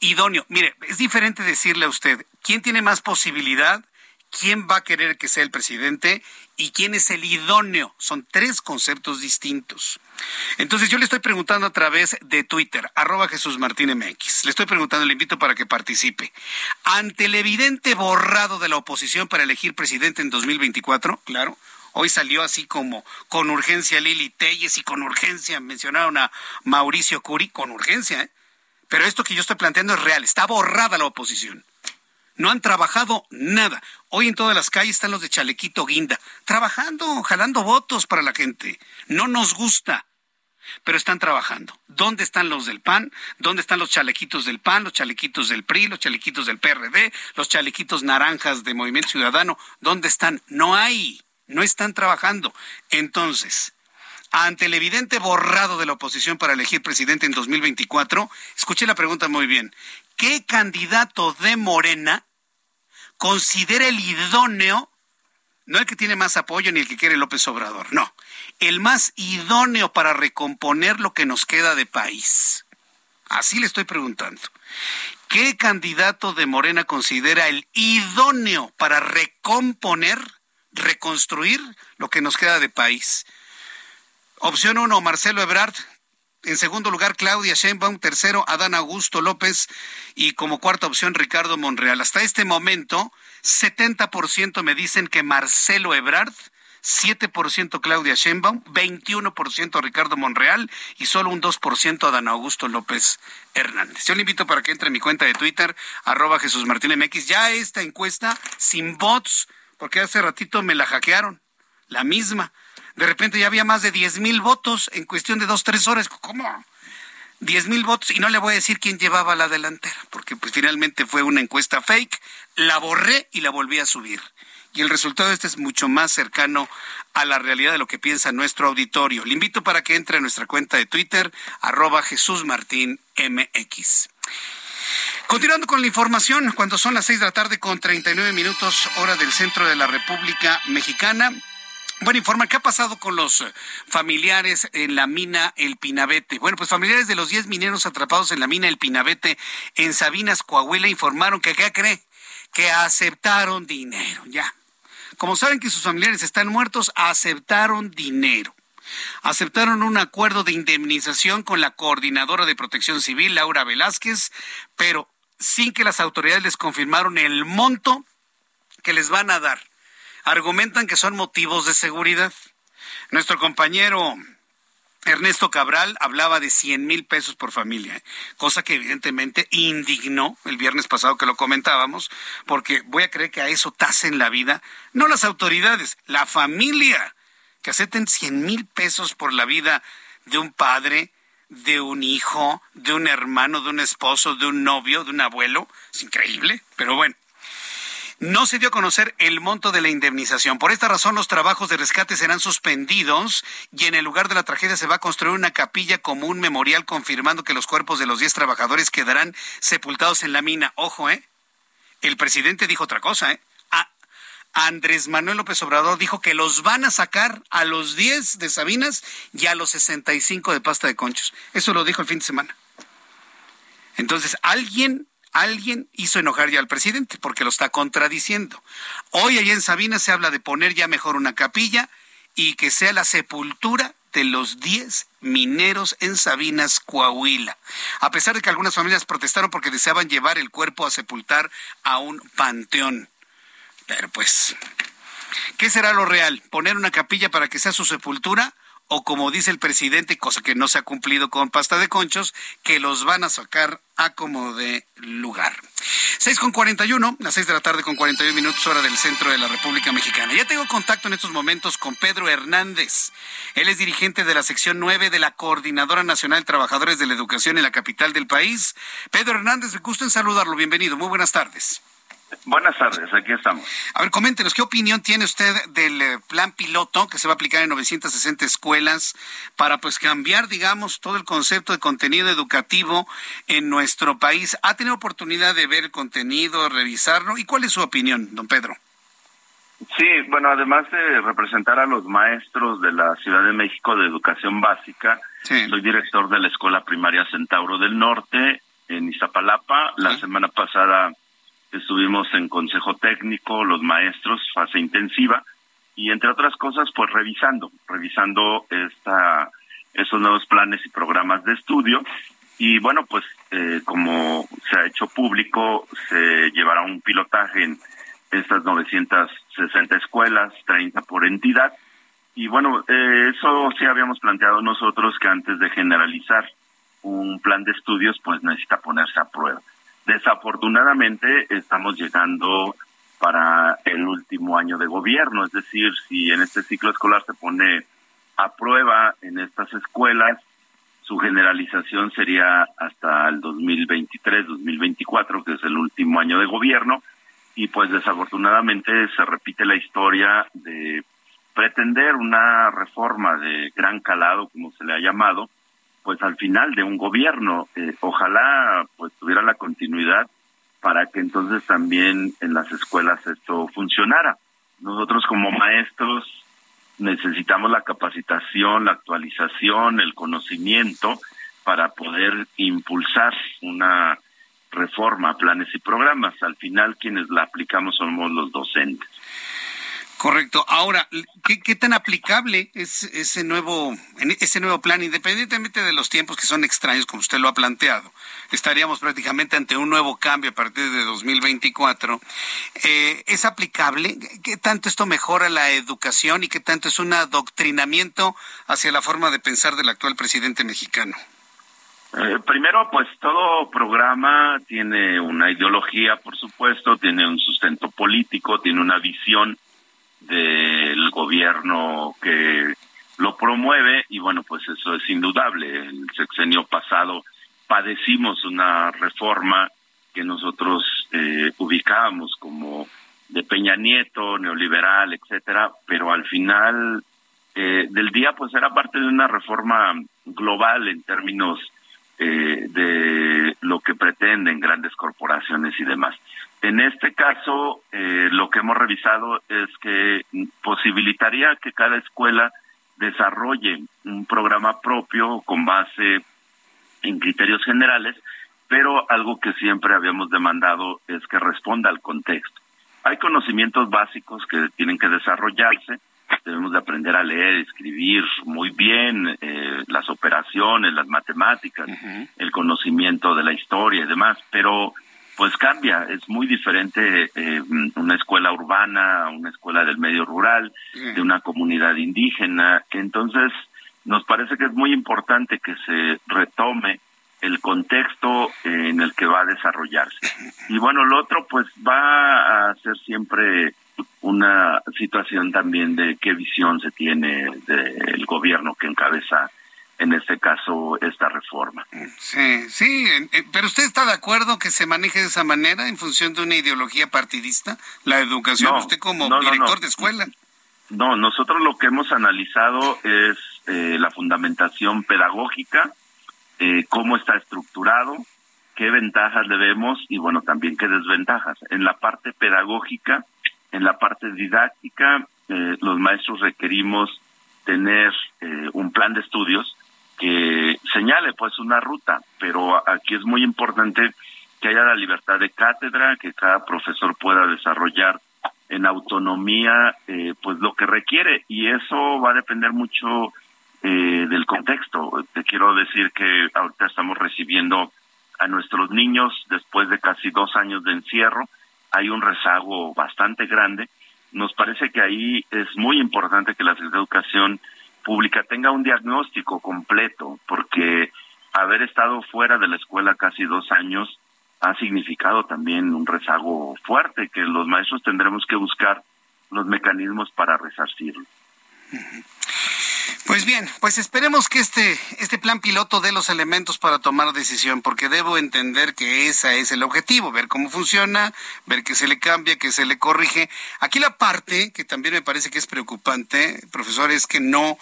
idóneo. Mire, es diferente decirle a usted quién tiene más posibilidad, quién va a querer que sea el presidente y quién es el idóneo. Son tres conceptos distintos. Entonces yo le estoy preguntando a través de Twitter, arroba Jesús Martín MX. Le estoy preguntando, le invito para que participe. Ante el evidente borrado de la oposición para elegir presidente en 2024, claro, Hoy salió así como con urgencia Lili Telles y con urgencia mencionaron a Mauricio Curi, con urgencia, ¿eh? Pero esto que yo estoy planteando es real, está borrada la oposición. No han trabajado nada. Hoy en todas las calles están los de Chalequito Guinda, trabajando, jalando votos para la gente. No nos gusta, pero están trabajando. ¿Dónde están los del PAN? ¿Dónde están los chalequitos del PAN, los chalequitos del PRI, los chalequitos del PRD, los chalequitos naranjas de Movimiento Ciudadano? ¿Dónde están? No hay no están trabajando. Entonces, ante el evidente borrado de la oposición para elegir presidente en 2024, escuché la pregunta muy bien. ¿Qué candidato de Morena considera el idóneo, no el que tiene más apoyo ni el que quiere López Obrador, no, el más idóneo para recomponer lo que nos queda de país? Así le estoy preguntando. ¿Qué candidato de Morena considera el idóneo para recomponer reconstruir lo que nos queda de país. Opción uno, Marcelo Ebrard. En segundo lugar, Claudia Sheinbaum. Tercero, Adán Augusto López. Y como cuarta opción, Ricardo Monreal. Hasta este momento, 70% me dicen que Marcelo Ebrard, 7% Claudia Sheinbaum, 21% Ricardo Monreal y solo un 2% Adán Augusto López Hernández. Yo le invito para que entre en mi cuenta de Twitter, arroba Jesús Martín MX. Ya esta encuesta, sin bots, porque hace ratito me la hackearon, la misma. De repente ya había más de 10 mil votos en cuestión de dos, tres horas. ¿Cómo? 10 mil votos y no le voy a decir quién llevaba la delantera, porque pues finalmente fue una encuesta fake, la borré y la volví a subir. Y el resultado de este es mucho más cercano a la realidad de lo que piensa nuestro auditorio. Le invito para que entre a nuestra cuenta de Twitter, arroba Jesús Martín MX. Continuando con la información, cuando son las seis de la tarde con 39 minutos hora del centro de la República Mexicana, bueno, informar qué ha pasado con los eh, familiares en la mina El Pinabete. Bueno, pues familiares de los 10 mineros atrapados en la mina El Pinabete en Sabinas, Coahuila, informaron que, ¿qué cree? Que aceptaron dinero, ya. Como saben que sus familiares están muertos, aceptaron dinero. Aceptaron un acuerdo de indemnización con la coordinadora de protección civil, Laura Velázquez, pero sin que las autoridades les confirmaron el monto que les van a dar argumentan que son motivos de seguridad. Nuestro compañero Ernesto Cabral hablaba de 100 mil pesos por familia, cosa que evidentemente indignó el viernes pasado que lo comentábamos, porque voy a creer que a eso tasen la vida, no las autoridades, la familia, que acepten 100 mil pesos por la vida de un padre, de un hijo, de un hermano, de un esposo, de un novio, de un abuelo. Es increíble, pero bueno. No se dio a conocer el monto de la indemnización. Por esta razón, los trabajos de rescate serán suspendidos y en el lugar de la tragedia se va a construir una capilla como un memorial confirmando que los cuerpos de los 10 trabajadores quedarán sepultados en la mina. Ojo, ¿eh? El presidente dijo otra cosa, ¿eh? Andrés Manuel López Obrador dijo que los van a sacar a los 10 de Sabinas y a los 65 de pasta de conchos. Eso lo dijo el fin de semana. Entonces, alguien alguien hizo enojar ya al presidente porque lo está contradiciendo. Hoy allá en Sabina se habla de poner ya mejor una capilla y que sea la sepultura de los 10 mineros en Sabinas, Coahuila. A pesar de que algunas familias protestaron porque deseaban llevar el cuerpo a sepultar a un panteón. Pero pues, ¿qué será lo real? ¿Poner una capilla para que sea su sepultura? O como dice el presidente, cosa que no se ha cumplido con pasta de conchos, que los van a sacar a como de lugar. 6 con 41, las 6 de la tarde con 41 minutos hora del centro de la República Mexicana. Ya tengo contacto en estos momentos con Pedro Hernández. Él es dirigente de la sección 9 de la Coordinadora Nacional de Trabajadores de la Educación en la capital del país. Pedro Hernández, me gusta en saludarlo. Bienvenido. Muy buenas tardes. Buenas tardes, aquí estamos. A ver, coméntenos, ¿qué opinión tiene usted del eh, plan piloto que se va a aplicar en 960 escuelas para pues cambiar, digamos, todo el concepto de contenido educativo en nuestro país? ¿Ha tenido oportunidad de ver el contenido, revisarlo? ¿Y cuál es su opinión, don Pedro? Sí, bueno, además de representar a los maestros de la Ciudad de México de Educación Básica, soy director de la Escuela Primaria Centauro del Norte en Iztapalapa. La semana pasada estuvimos en consejo técnico, los maestros, fase intensiva, y entre otras cosas, pues revisando, revisando esta, esos nuevos planes y programas de estudio. Y bueno, pues eh, como se ha hecho público, se llevará un pilotaje en estas 960 escuelas, 30 por entidad. Y bueno, eh, eso sí habíamos planteado nosotros que antes de generalizar un plan de estudios, pues necesita ponerse a prueba. Desafortunadamente estamos llegando para el último año de gobierno, es decir, si en este ciclo escolar se pone a prueba en estas escuelas, su generalización sería hasta el 2023-2024, que es el último año de gobierno, y pues desafortunadamente se repite la historia de pretender una reforma de gran calado, como se le ha llamado, pues al final de un gobierno. Eh, ojalá pues tuviera la continuidad para que entonces también en las escuelas esto funcionara. Nosotros como maestros necesitamos la capacitación, la actualización, el conocimiento para poder impulsar una reforma, planes y programas. Al final quienes la aplicamos somos los docentes. Correcto. Ahora, ¿qué, tan aplicable es ese nuevo, ese nuevo plan, independientemente de los tiempos que son extraños, como usted lo ha planteado? Estaríamos prácticamente ante un nuevo cambio a partir de 2024. Eh, ¿Es aplicable? ¿Qué tanto esto mejora la educación y qué tanto es un adoctrinamiento hacia la forma de pensar del actual presidente mexicano? Eh, primero, pues todo programa tiene una ideología, por supuesto, tiene un sustento político, tiene una visión del gobierno que lo promueve y bueno, pues eso es indudable. El sexenio pasado padecimos una reforma que nosotros eh, ubicábamos como de Peña Nieto, neoliberal, etcétera, pero al final eh, del día pues era parte de una reforma global en términos eh, de lo que pretenden grandes corporaciones y demás. En este caso, eh, lo que hemos revisado es que posibilitaría que cada escuela desarrolle un programa propio con base en criterios generales, pero algo que siempre habíamos demandado es que responda al contexto. Hay conocimientos básicos que tienen que desarrollarse, debemos de aprender a leer, escribir muy bien eh, las operaciones, las matemáticas, el conocimiento de la historia y demás, pero pues cambia, es muy diferente eh, una escuela urbana, una escuela del medio rural, de una comunidad indígena, entonces nos parece que es muy importante que se retome el contexto en el que va a desarrollarse. Y bueno, lo otro pues va a ser siempre una situación también de qué visión se tiene del gobierno que encabeza en este caso esta reforma. Sí, sí, pero usted está de acuerdo que se maneje de esa manera en función de una ideología partidista, la educación, usted como director de escuela. No, nosotros lo que hemos analizado es eh, la fundamentación pedagógica, eh, cómo está estructurado, qué ventajas le vemos y bueno, también qué desventajas. En la parte pedagógica, en la parte didáctica, eh, los maestros requerimos tener eh, un plan de estudios que señale pues una ruta, pero aquí es muy importante que haya la libertad de cátedra, que cada profesor pueda desarrollar en autonomía eh, pues lo que requiere y eso va a depender mucho del contexto. Te quiero decir que ahorita estamos recibiendo a nuestros niños después de casi dos años de encierro hay un rezago bastante grande. Nos parece que ahí es muy importante que la Educación Pública tenga un diagnóstico completo, porque haber estado fuera de la escuela casi dos años ha significado también un rezago fuerte que los maestros tendremos que buscar los mecanismos para resarcirlo. Pues bien, pues esperemos que este, este plan piloto dé los elementos para tomar decisión, porque debo entender que ese es el objetivo, ver cómo funciona, ver que se le cambia, que se le corrige. Aquí la parte que también me parece que es preocupante, profesor, es que no,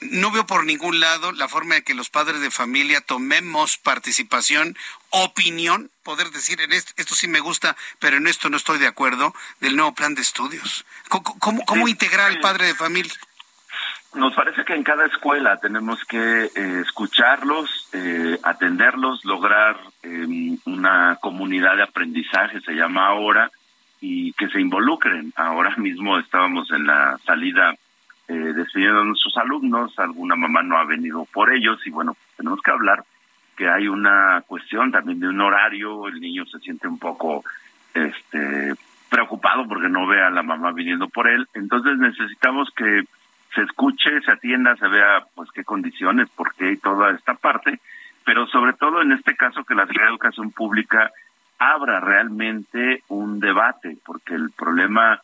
no veo por ningún lado la forma de que los padres de familia tomemos participación, opinión, poder decir, en esto, esto sí me gusta, pero en esto no estoy de acuerdo, del nuevo plan de estudios. ¿Cómo, cómo, integrar al padre de familia? Nos parece que en cada escuela tenemos que eh, escucharlos, eh, atenderlos, lograr em, una comunidad de aprendizaje, se llama ahora, y que se involucren. Ahora mismo estábamos en la salida eh, despidiendo a nuestros alumnos, alguna mamá no ha venido por ellos y bueno, tenemos que hablar que hay una cuestión también de un horario, el niño se siente un poco este preocupado porque no ve a la mamá viniendo por él, entonces necesitamos que se escuche, se atienda, se vea pues qué condiciones, por qué y toda esta parte, pero sobre todo en este caso que la Educación Pública abra realmente un debate, porque el problema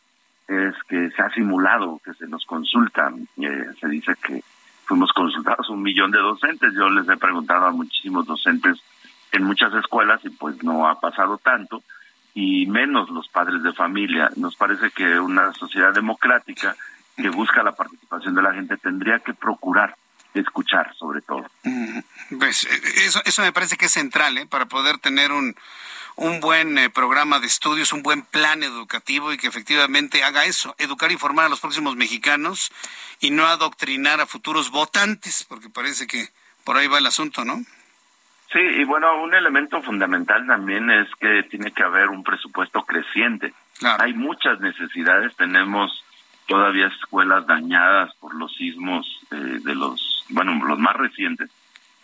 es que se ha simulado, que se nos consulta, eh, se dice que fuimos consultados un millón de docentes, yo les he preguntado a muchísimos docentes en muchas escuelas y pues no ha pasado tanto, y menos los padres de familia. Nos parece que una sociedad democrática que busca la participación de la gente tendría que procurar escuchar sobre todo. Mm, pues eh, eso, eso me parece que es central ¿eh? para poder tener un, un buen eh, programa de estudios, un buen plan educativo y que efectivamente haga eso, educar y formar a los próximos mexicanos y no adoctrinar a futuros votantes, porque parece que por ahí va el asunto, ¿no? Sí, y bueno, un elemento fundamental también es que tiene que haber un presupuesto creciente. Hay muchas necesidades, tenemos todavía escuelas dañadas por los sismos eh, de los, bueno, los más recientes.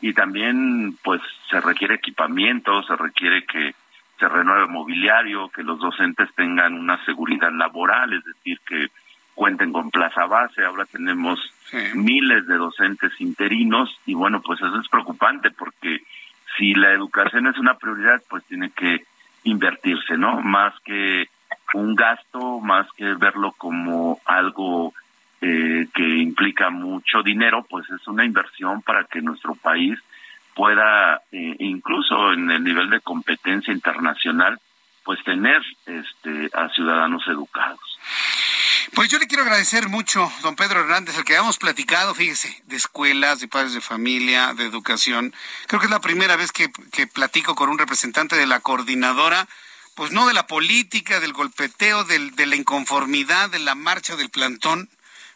Y también, pues, se requiere equipamiento, se requiere que se renueve mobiliario, que los docentes tengan una seguridad laboral, es decir, que cuenten con plaza base. Ahora tenemos miles de docentes interinos y bueno, pues eso es preocupante porque si la educación es una prioridad, pues tiene que invertirse, ¿no? Más que un gasto más que verlo como algo eh, que implica mucho dinero, pues es una inversión para que nuestro país pueda, eh, incluso en el nivel de competencia internacional, pues tener este, a ciudadanos educados. Pues yo le quiero agradecer mucho, don Pedro Hernández, el que habíamos platicado, fíjese, de escuelas, de padres de familia, de educación. Creo que es la primera vez que, que platico con un representante de la coordinadora, pues no de la política, del golpeteo, del, de la inconformidad, de la marcha, del plantón.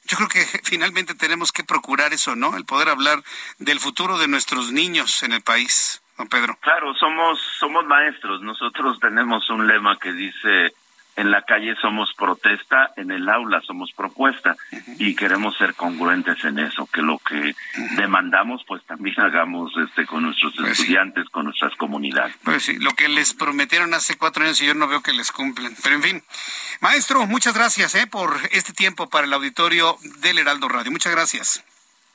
Yo creo que finalmente tenemos que procurar eso, ¿no? El poder hablar del futuro de nuestros niños en el país, don Pedro. Claro, somos, somos maestros. Nosotros tenemos un lema que dice en la calle somos protesta, en el aula somos propuesta y queremos ser congruentes en eso, que lo que demandamos pues también hagamos este con nuestros pues estudiantes, con nuestras comunidades. Pues sí, lo que les prometieron hace cuatro años y yo no veo que les cumplen. Pero en fin, maestro, muchas gracias ¿eh? por este tiempo para el auditorio del Heraldo Radio. Muchas gracias.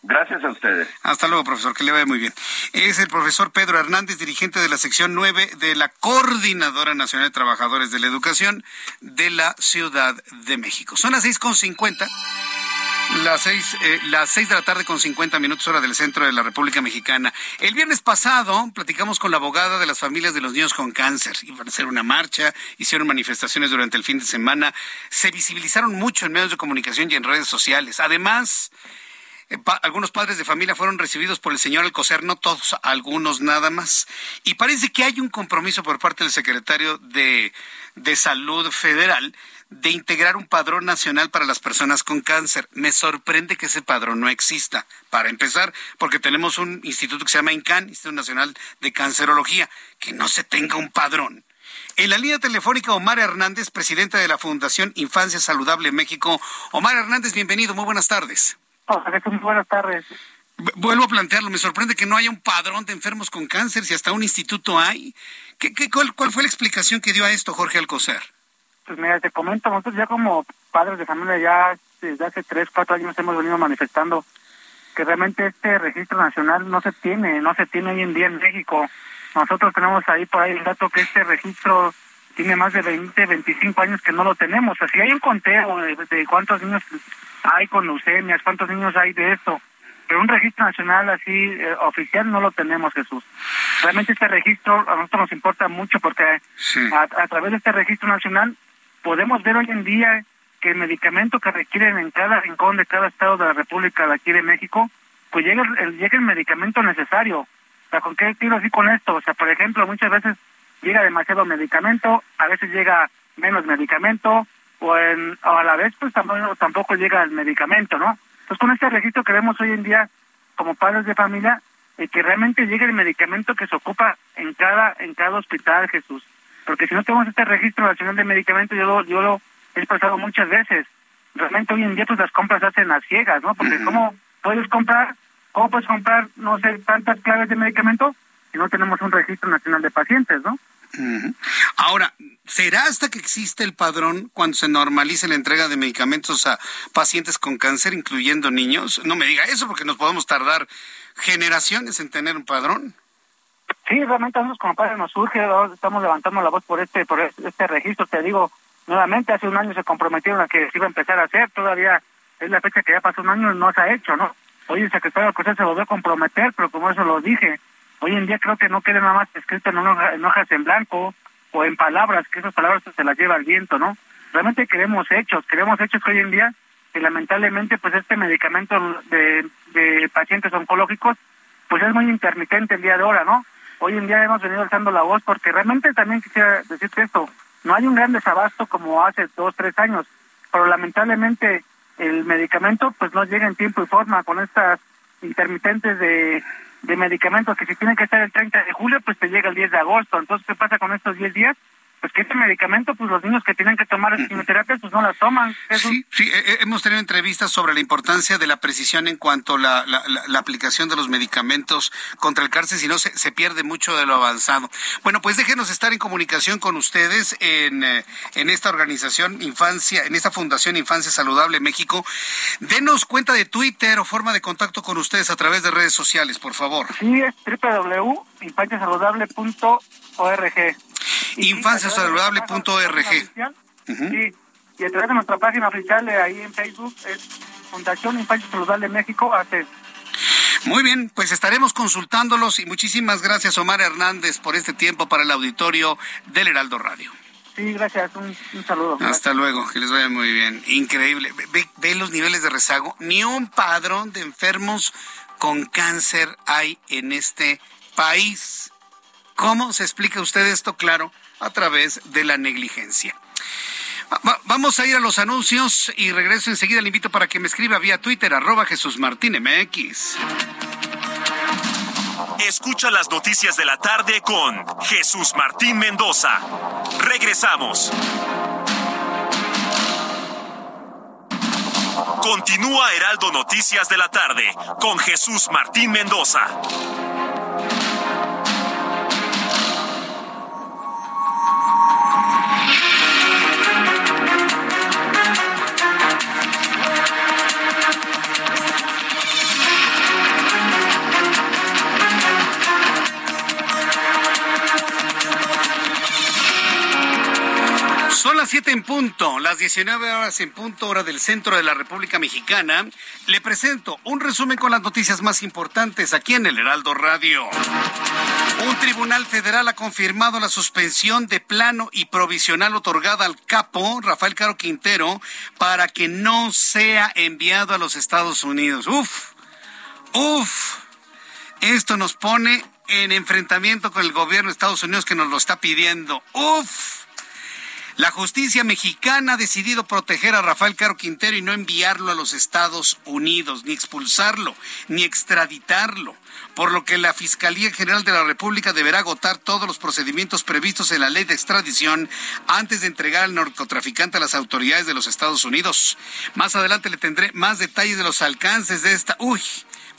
Gracias a ustedes. Hasta luego, profesor, que le vaya muy bien. Es el profesor Pedro Hernández, dirigente de la sección 9 de la Coordinadora Nacional de Trabajadores de la Educación de la Ciudad de México. Son las 6.50. Las seis, eh, las seis de la tarde con 50 minutos hora del centro de la República Mexicana. El viernes pasado platicamos con la abogada de las familias de los niños con cáncer. Iban a hacer una marcha, hicieron manifestaciones durante el fin de semana, se visibilizaron mucho en medios de comunicación y en redes sociales. Además, eh, algunos padres de familia fueron recibidos por el señor Alcocer, no todos, algunos nada más. Y parece que hay un compromiso por parte del secretario de, de Salud Federal de integrar un padrón nacional para las personas con cáncer. Me sorprende que ese padrón no exista, para empezar, porque tenemos un instituto que se llama INCAN, Instituto Nacional de Cancerología, que no se tenga un padrón. En la línea telefónica, Omar Hernández, presidente de la Fundación Infancia Saludable México. Omar Hernández, bienvenido, muy buenas tardes. Muy buenas tardes. Vuelvo a plantearlo, me sorprende que no haya un padrón de enfermos con cáncer, si hasta un instituto hay. ¿Qué, qué, cuál, fue la explicación que dio a esto Jorge Alcocer? Pues mira, te comento, nosotros ya como padres de familia ya desde hace tres, cuatro años hemos venido manifestando que realmente este registro nacional no se tiene, no se tiene hoy en día en México. Nosotros tenemos ahí por ahí el dato que este registro tiene más de 20, 25 años que no lo tenemos. Así hay un conteo de cuántos niños hay con leucemias, cuántos niños hay de esto. Pero un registro nacional así eh, oficial no lo tenemos, Jesús. Realmente este registro a nosotros nos importa mucho porque a, través de este registro nacional podemos ver hoy en día que el medicamento que requieren en cada rincón de cada estado de la República de aquí de México, pues llega el, llega el medicamento necesario. O sea, ¿con qué tiro así con esto? O sea, por ejemplo, muchas veces llega demasiado medicamento, a veces llega menos medicamento, o, en, a la vez pues tampoco, tampoco llega el medicamento, ¿no? Entonces con este registro que vemos hoy en día como padres de familia, eh, que realmente llegue el medicamento que se ocupa en cada en cada hospital, Jesús. Porque si no tenemos este registro nacional de medicamentos, yo lo, yo lo he expresado muchas veces, realmente hoy en día pues las compras se hacen a ciegas, ¿no? Porque ¿cómo puedes comprar, cómo puedes comprar, no sé, tantas claves de medicamento si no tenemos un registro nacional de pacientes, ¿no? Ahora, ¿será hasta que existe el padrón cuando se normalice la entrega de medicamentos a pacientes con cáncer, incluyendo niños? No me diga eso porque nos podemos tardar generaciones en tener un padrón. Sí, realmente a nosotros como padres nos surge, estamos levantando la voz por este por este registro, te digo, nuevamente hace un año se comprometieron a que se iba a empezar a hacer, todavía es la fecha que ya pasó un año y no se ha hecho, ¿no? Hoy el secretario de se volvió a comprometer, pero como eso lo dije, Hoy en día creo que no queda nada más escrito en, en hojas en blanco o en palabras, que esas palabras se las lleva el viento, ¿no? Realmente queremos hechos, queremos hechos que hoy en día, que lamentablemente pues este medicamento de, de pacientes oncológicos, pues es muy intermitente el día de ahora, ¿no? Hoy en día hemos venido alzando la voz porque realmente también quisiera decirte esto, no hay un gran desabasto como hace dos, tres años, pero lamentablemente el medicamento pues no llega en tiempo y forma con estas intermitentes de de medicamentos que si tienen que estar el 30 de julio, pues te llega el 10 de agosto. Entonces, ¿qué pasa con estos 10 días? Pues que este medicamento, pues los niños que tienen que tomar quimioterapia, pues no las toman. Sí, sí, eh, hemos tenido entrevistas sobre la importancia de la precisión en cuanto a la, la, aplicación de los medicamentos contra el cáncer, si no se, se, pierde mucho de lo avanzado. Bueno, pues déjenos estar en comunicación con ustedes en, eh, en esta organización Infancia, en esta Fundación Infancia Saludable México. Denos cuenta de Twitter o forma de contacto con ustedes a través de redes sociales, por favor. Sí, es www.infanciasaludable.org infanciasaludable.org. Sí, y a través de nuestra página oficial ahí en Facebook es Fundación Infancia Saludable México hace muy bien, pues estaremos consultándolos y muchísimas gracias Omar Hernández por este tiempo para el auditorio del Heraldo Radio. Sí, gracias, un, saludo. Hasta luego, que les vaya muy bien. Increíble, ve, ve, los niveles de rezago. Ni un padrón de enfermos con cáncer hay en este país. ¿Cómo se explica usted esto? Claro, a través de la negligencia vamos a ir a los anuncios y regreso enseguida. Le invito para que me escriba vía Twitter, arroba Jesús Martín MX. Escucha las noticias de la tarde con Jesús Martín Mendoza. Regresamos. Continúa Heraldo Noticias de la tarde con Jesús Martín Mendoza. Son las 7 en punto, las 19 horas en punto, hora del centro de la República Mexicana. Le presento un resumen con las noticias más importantes aquí en el Heraldo Radio. Un tribunal federal ha confirmado la suspensión de plano y provisional otorgada al capo Rafael Caro Quintero para que no sea enviado a los Estados Unidos. Uf, uf. Esto nos pone en enfrentamiento con el gobierno de Estados Unidos que nos lo está pidiendo. Uf. La justicia mexicana ha decidido proteger a Rafael Caro Quintero y no enviarlo a los Estados Unidos, ni expulsarlo, ni extraditarlo, por lo que la Fiscalía General de la República deberá agotar todos los procedimientos previstos en la ley de extradición antes de entregar al narcotraficante a las autoridades de los Estados Unidos. Más adelante le tendré más detalles de los alcances de esta... Uy,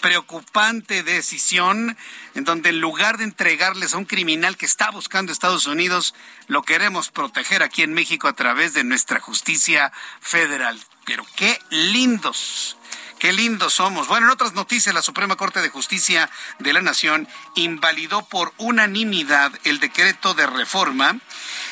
preocupante decisión en donde en lugar de entregarles a un criminal que está buscando Estados Unidos, lo queremos proteger aquí en México a través de nuestra justicia federal. Pero qué lindos. Qué lindos somos. Bueno, en otras noticias, la Suprema Corte de Justicia de la Nación invalidó por unanimidad el decreto de reforma,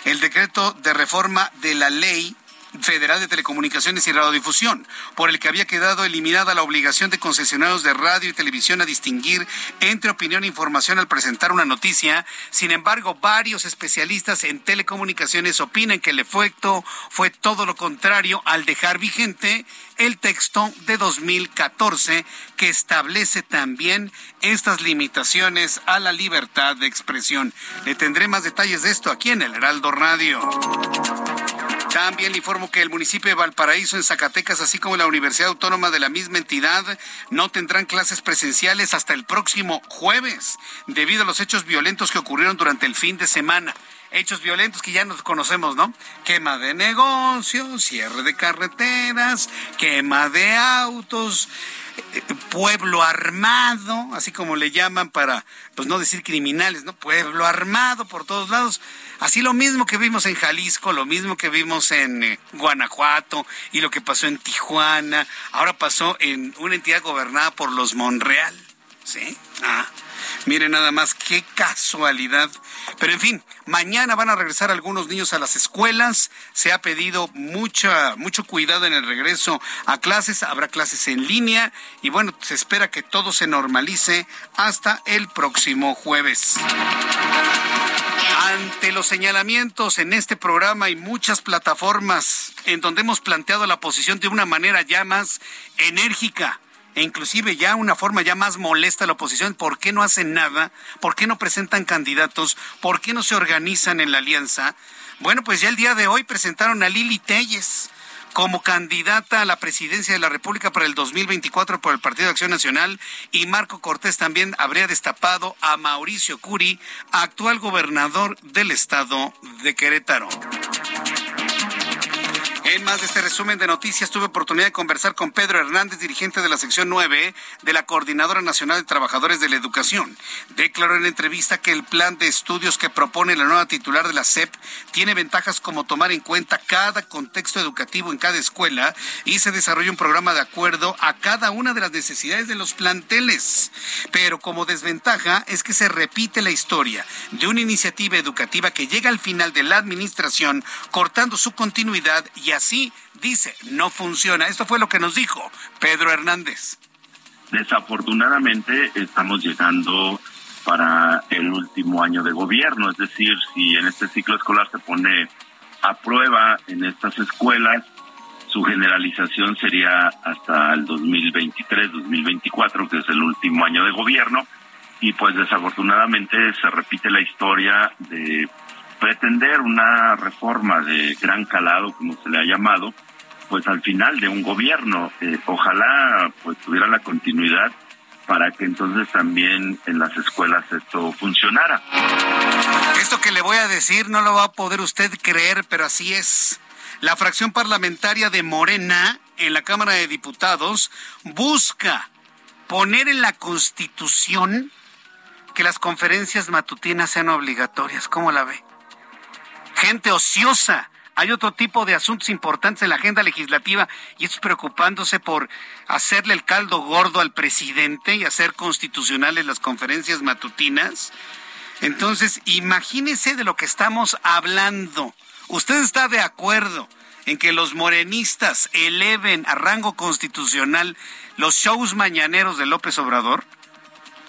el decreto de reforma de la ley Federal de Telecomunicaciones y Radiodifusión, por el que había quedado eliminada la obligación de concesionarios de radio y televisión a distinguir entre opinión e información al presentar una noticia. Sin embargo, varios especialistas en telecomunicaciones opinan que el efecto fue todo lo contrario al dejar vigente el texto de 2014 que establece también estas limitaciones a la libertad de expresión. Le tendré más detalles de esto aquí en el Heraldo Radio. También le informo que el municipio de Valparaíso en Zacatecas, así como la Universidad Autónoma de la misma entidad, no tendrán clases presenciales hasta el próximo jueves, debido a los hechos violentos que ocurrieron durante el fin de semana. Hechos violentos que ya nos conocemos, ¿no? Quema de negocios, cierre de carreteras, quema de autos, pueblo armado, así como le llaman para, pues no decir criminales, ¿no? Pueblo armado por todos lados. Así lo mismo que vimos en Jalisco, lo mismo que vimos en eh, Guanajuato y lo que pasó en Tijuana, ahora pasó en una entidad gobernada por los Monreal. ¿Sí? Ah, mire nada más, qué casualidad. Pero en fin, mañana van a regresar algunos niños a las escuelas. Se ha pedido mucha, mucho cuidado en el regreso a clases. Habrá clases en línea y bueno, se espera que todo se normalice hasta el próximo jueves. Ante los señalamientos en este programa y muchas plataformas en donde hemos planteado la posición de una manera ya más enérgica e inclusive ya una forma ya más molesta a la oposición, ¿por qué no hacen nada? ¿Por qué no presentan candidatos? ¿Por qué no se organizan en la alianza? Bueno, pues ya el día de hoy presentaron a Lili Telles como candidata a la presidencia de la República para el 2024 por el Partido de Acción Nacional y Marco Cortés también habría destapado a Mauricio Curi, actual gobernador del estado de Querétaro. En más de este resumen de noticias, tuve oportunidad de conversar con Pedro Hernández, dirigente de la sección 9 de la Coordinadora Nacional de Trabajadores de la Educación. Declaró en entrevista que el plan de estudios que propone la nueva titular de la SEP tiene ventajas como tomar en cuenta cada contexto educativo en cada escuela y se desarrolla un programa de acuerdo a cada una de las necesidades de los planteles. Pero como desventaja es que se repite la historia de una iniciativa educativa que llega al final de la administración cortando su continuidad y así, dice, no funciona. Esto fue lo que nos dijo Pedro Hernández. Desafortunadamente estamos llegando para el último año de gobierno, es decir, si en este ciclo escolar se pone a prueba en estas escuelas, su generalización sería hasta el 2023-2024, que es el último año de gobierno, y pues desafortunadamente se repite la historia de pretender una reforma de gran calado, como se le ha llamado, pues al final de un gobierno. Eh, ojalá pues tuviera la continuidad para que entonces también en las escuelas esto funcionara. Esto que le voy a decir no lo va a poder usted creer, pero así es. La fracción parlamentaria de Morena en la Cámara de Diputados busca poner en la Constitución que las conferencias matutinas sean obligatorias. ¿Cómo la ve? Gente ociosa. Hay otro tipo de asuntos importantes en la agenda legislativa y es preocupándose por hacerle el caldo gordo al presidente y hacer constitucionales las conferencias matutinas. Entonces, imagínese de lo que estamos hablando. ¿Usted está de acuerdo en que los morenistas eleven a rango constitucional los shows mañaneros de López Obrador?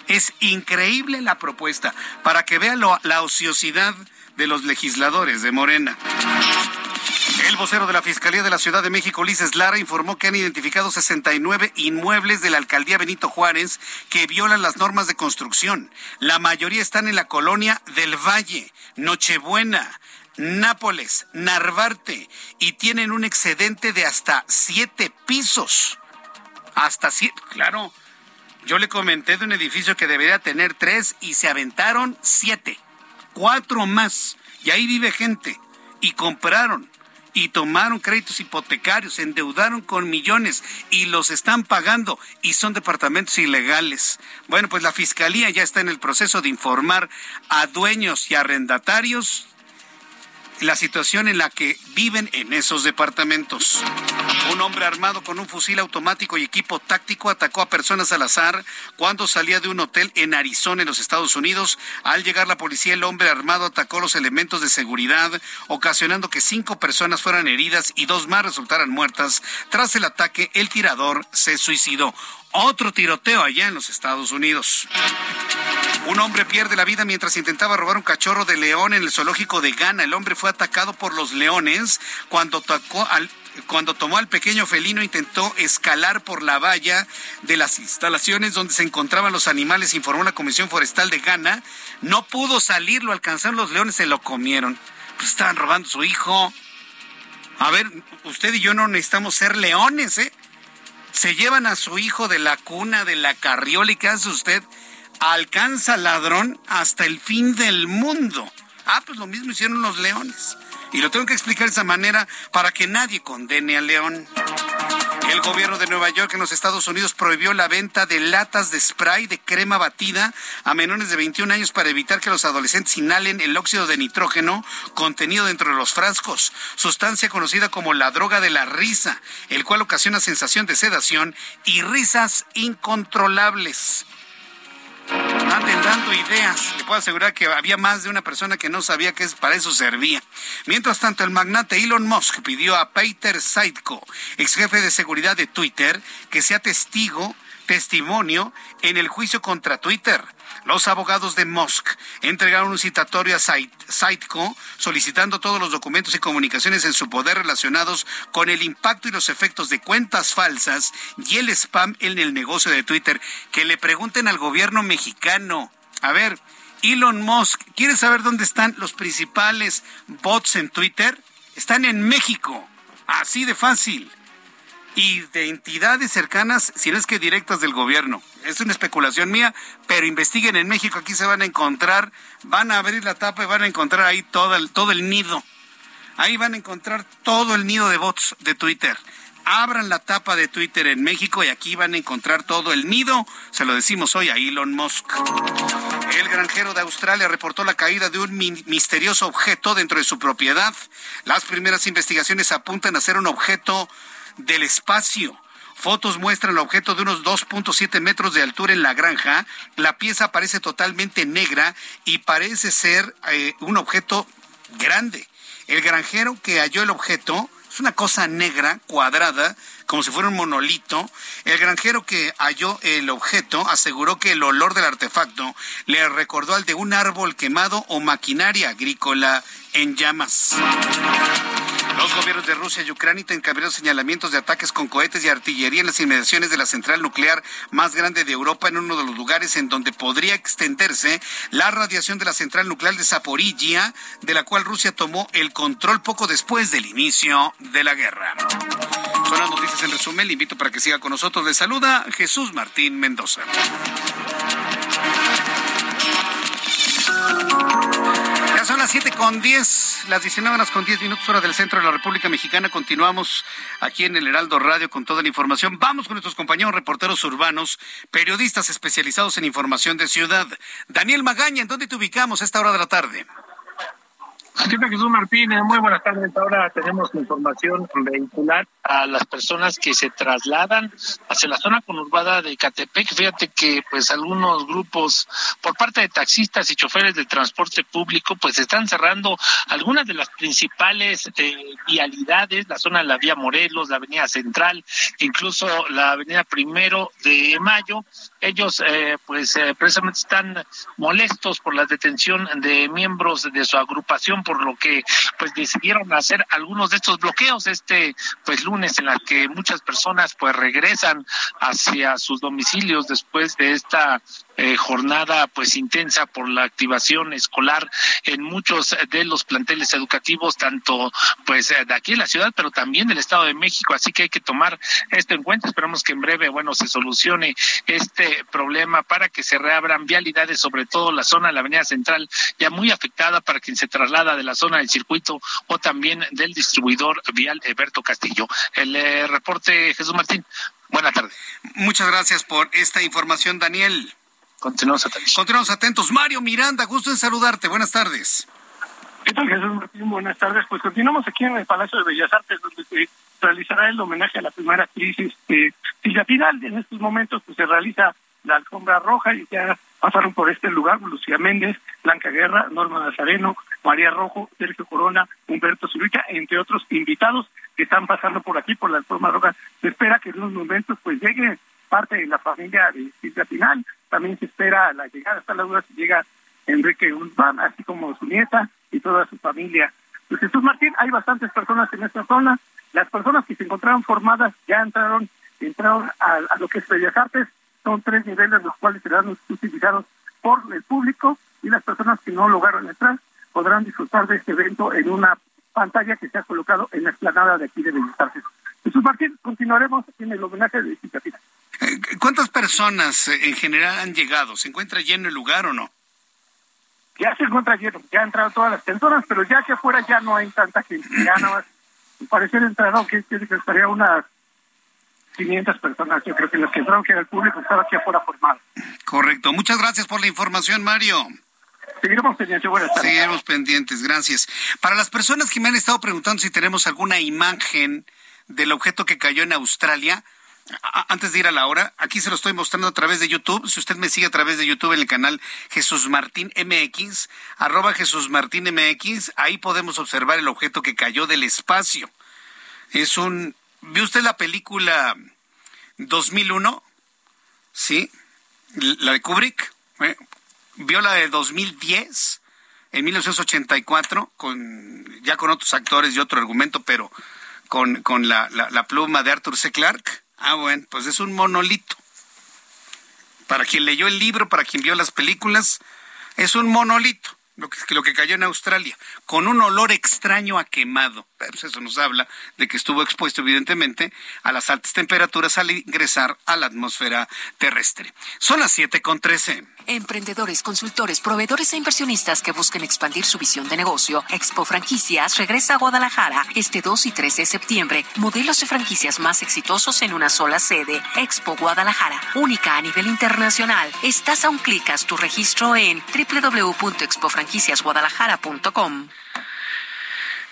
Es increíble la propuesta para que vea la ociosidad de los legisladores de Morena. El vocero de la Fiscalía de la Ciudad de México, Ulises Lara, informó que han identificado 69 inmuebles de la alcaldía Benito Juárez que violan las normas de construcción. La mayoría están en la colonia del Valle, Nochebuena, Nápoles, Narvarte y tienen un excedente de hasta siete pisos. Hasta siete, claro. Yo le comenté de un edificio que debería tener tres y se aventaron siete cuatro más. Y ahí vive gente. Y compraron y tomaron créditos hipotecarios, endeudaron con millones y los están pagando y son departamentos ilegales. Bueno, pues la Fiscalía ya está en el proceso de informar a dueños y arrendatarios la situación en la que viven en esos departamentos. Un hombre armado con un fusil automático y equipo táctico atacó a personas al azar cuando salía de un hotel en Arizona, en los Estados Unidos. Al llegar la policía, el hombre armado atacó los elementos de seguridad, ocasionando que cinco personas fueran heridas y dos más resultaran muertas. Tras el ataque, el tirador se suicidó otro tiroteo allá en los Estados Unidos. Un hombre pierde la vida mientras intentaba robar un cachorro de león en el zoológico de Ghana. El hombre fue atacado por los leones cuando tomó al pequeño felino intentó escalar por la valla de las instalaciones donde se encontraban los animales, informó la Comisión Forestal de Ghana. No pudo salir, lo alcanzaron los leones, se lo comieron. Pues estaban robando a su hijo. A ver, usted y yo no necesitamos ser leones, ¿eh? se llevan a su hijo de la cuna, de la carriola y ¿qué hace usted? Alcanza ladrón hasta el fin del mundo. Ah, pues lo mismo hicieron los leones. Y lo tengo que explicar de esa manera para que nadie condene al león. El gobierno de Nueva York en los Estados Unidos prohibió la venta de latas de spray de crema batida a menores de 21 años para evitar que los adolescentes inhalen el óxido de nitrógeno contenido dentro de los frascos, sustancia conocida como la droga de la risa, el cual ocasiona sensación de sedación y risas incontrolables anden dando ideas. Le puedo asegurar que había más de una persona que no sabía que para eso servía. Mientras tanto, el magnate Elon Musk pidió a Peter Saidko, ex jefe de seguridad de Twitter, que sea testigo, testimonio en el juicio contra Twitter. Los abogados de Musk entregaron un citatorio a Saitco solicitando todos los documentos y comunicaciones en su poder relacionados con el impacto y los efectos de cuentas falsas y el spam en el negocio de Twitter. Que le pregunten al gobierno mexicano. A ver, Elon Musk, ¿quiere saber dónde están los principales bots en Twitter? Están en México. Así de fácil y de entidades cercanas, si no es que directas del gobierno. Es una especulación mía, pero investiguen en México, aquí se van a encontrar, van a abrir la tapa y van a encontrar ahí todo el, todo el nido. Ahí van a encontrar todo el nido de bots de Twitter. Abran la tapa de Twitter en México y aquí van a encontrar todo el nido. Se lo decimos hoy a Elon Musk. El granjero de Australia reportó la caída de un misterioso objeto dentro de su propiedad. Las primeras investigaciones apuntan a ser un objeto del espacio. Fotos muestran el objeto de unos 2.7 metros de altura en la granja. La pieza parece totalmente negra y parece ser eh, un objeto grande. El granjero que halló el objeto es una cosa negra, cuadrada, como si fuera un monolito. El granjero que halló el objeto aseguró que el olor del artefacto le recordó al de un árbol quemado o maquinaria agrícola en llamas. Los gobiernos de Rusia y Ucrania encabezaron señalamientos de ataques con cohetes y artillería en las inmediaciones de la central nuclear más grande de Europa, en uno de los lugares en donde podría extenderse la radiación de la central nuclear de Zaporizhia, de la cual Rusia tomó el control poco después del inicio de la guerra. Son las noticias en resumen. Le invito para que siga con nosotros. Le saluda Jesús Martín Mendoza. Son las 7 con 10, las 19 horas con 10 minutos hora del centro de la República Mexicana. Continuamos aquí en el Heraldo Radio con toda la información. Vamos con nuestros compañeros reporteros urbanos, periodistas especializados en información de ciudad. Daniel Magaña, ¿en dónde te ubicamos a esta hora de la tarde? Está Jesús Martínez, muy buenas tardes. Ahora tenemos información vehicular a las personas que se trasladan hacia la zona conurbada de Catepec. Fíjate que pues algunos grupos por parte de taxistas y choferes de transporte público pues están cerrando algunas de las principales eh, vialidades, la zona de la vía Morelos, la avenida Central, incluso la avenida Primero de Mayo. Ellos eh, pues eh, precisamente están molestos por la detención de miembros de su agrupación por lo que pues decidieron hacer algunos de estos bloqueos este pues lunes en la que muchas personas pues regresan hacia sus domicilios después de esta eh, jornada pues intensa por la activación escolar en muchos de los planteles educativos tanto pues eh, de aquí en la ciudad pero también del Estado de México. Así que hay que tomar esto en cuenta. Esperamos que en breve bueno se solucione este problema para que se reabran vialidades sobre todo la zona de la Avenida Central ya muy afectada para quien se traslada de la zona del circuito o también del distribuidor vial Eberto Castillo el eh, reporte Jesús Martín Buenas tardes. Muchas gracias por esta información, Daniel. Continuamos atentos. Continuamos atentos. Mario Miranda, gusto en saludarte. Buenas tardes. ¿Qué tal, Jesús Martín? Buenas tardes. Pues continuamos aquí en el Palacio de Bellas Artes, donde se realizará el homenaje a la primera actriz este, Silvia Pinal. En estos momentos pues, se realiza la alfombra roja y ya pasaron por este lugar Lucía Méndez, Blanca Guerra, Norma Nazareno, María Rojo, Sergio Corona, Humberto Zuluica, entre otros invitados que están pasando por aquí por la alfombra roja. Se espera que en unos momentos pues llegue parte de la familia de Silvia Pinal, también se espera la llegada, hasta la duda si llega Enrique Guzmán, así como su nieta y toda su familia. Pues Jesús Martín, hay bastantes personas en esta zona. Las personas que se encontraron formadas ya entraron entraron a, lo que es Bellas Artes. Son tres niveles los cuales serán utilizados por el público y las personas que no lograron entrar podrán disfrutar de este evento en una pantalla que se ha colocado en la explanada de aquí de Bellas Artes. Jesús Martín, continuaremos en el homenaje de Cintia ¿Cuántas personas eh, en general han llegado? ¿Se encuentra lleno el lugar o no? Ya se encuentra lleno, ya han entrado todas las personas, pero ya que afuera ya no hay tanta gente, ya no más, pareció entrado que, que estaría unas 500 personas, yo creo que los que entraron, que era el público, estaba aquí afuera formado. Correcto, muchas gracias por la información, Mario. Seguiremos pendientes, buenas tardes. Seguiremos pendientes, gracias. Para las personas que me han estado preguntando si tenemos alguna imagen del objeto que cayó en Australia, antes de ir a la hora, aquí se lo estoy mostrando a través de YouTube. Si usted me sigue a través de YouTube en el canal Jesús Martín MX, arroba Jesús Martín MX, ahí podemos observar el objeto que cayó del espacio. Es un... ¿Vio usted la película 2001? ¿Sí? La de Kubrick. ¿Eh? ¿Vio la de 2010? En 1984, con, ya con otros actores y otro argumento, pero con, con la, la pluma de Arthur C. Clarke. Ah, bueno, pues es un monolito. Para quien leyó el libro, para quien vio las películas, es un monolito, lo que, cayó en Australia, con un olor extraño a quemado. Pues eso nos habla de que estuvo expuesto, evidentemente, a las altas temperaturas al ingresar a la atmósfera terrestre. Son las siete con trece. Emprendedores, consultores, proveedores e inversionistas que busquen expandir su visión de negocio, Expo Franquicias regresa a Guadalajara este 2 y 3 de septiembre. Modelos de franquicias más exitosos en una sola sede. Expo Guadalajara, única a nivel internacional. Estás a un clic, haz tu registro en www.expofranquiciasguadalajara.com.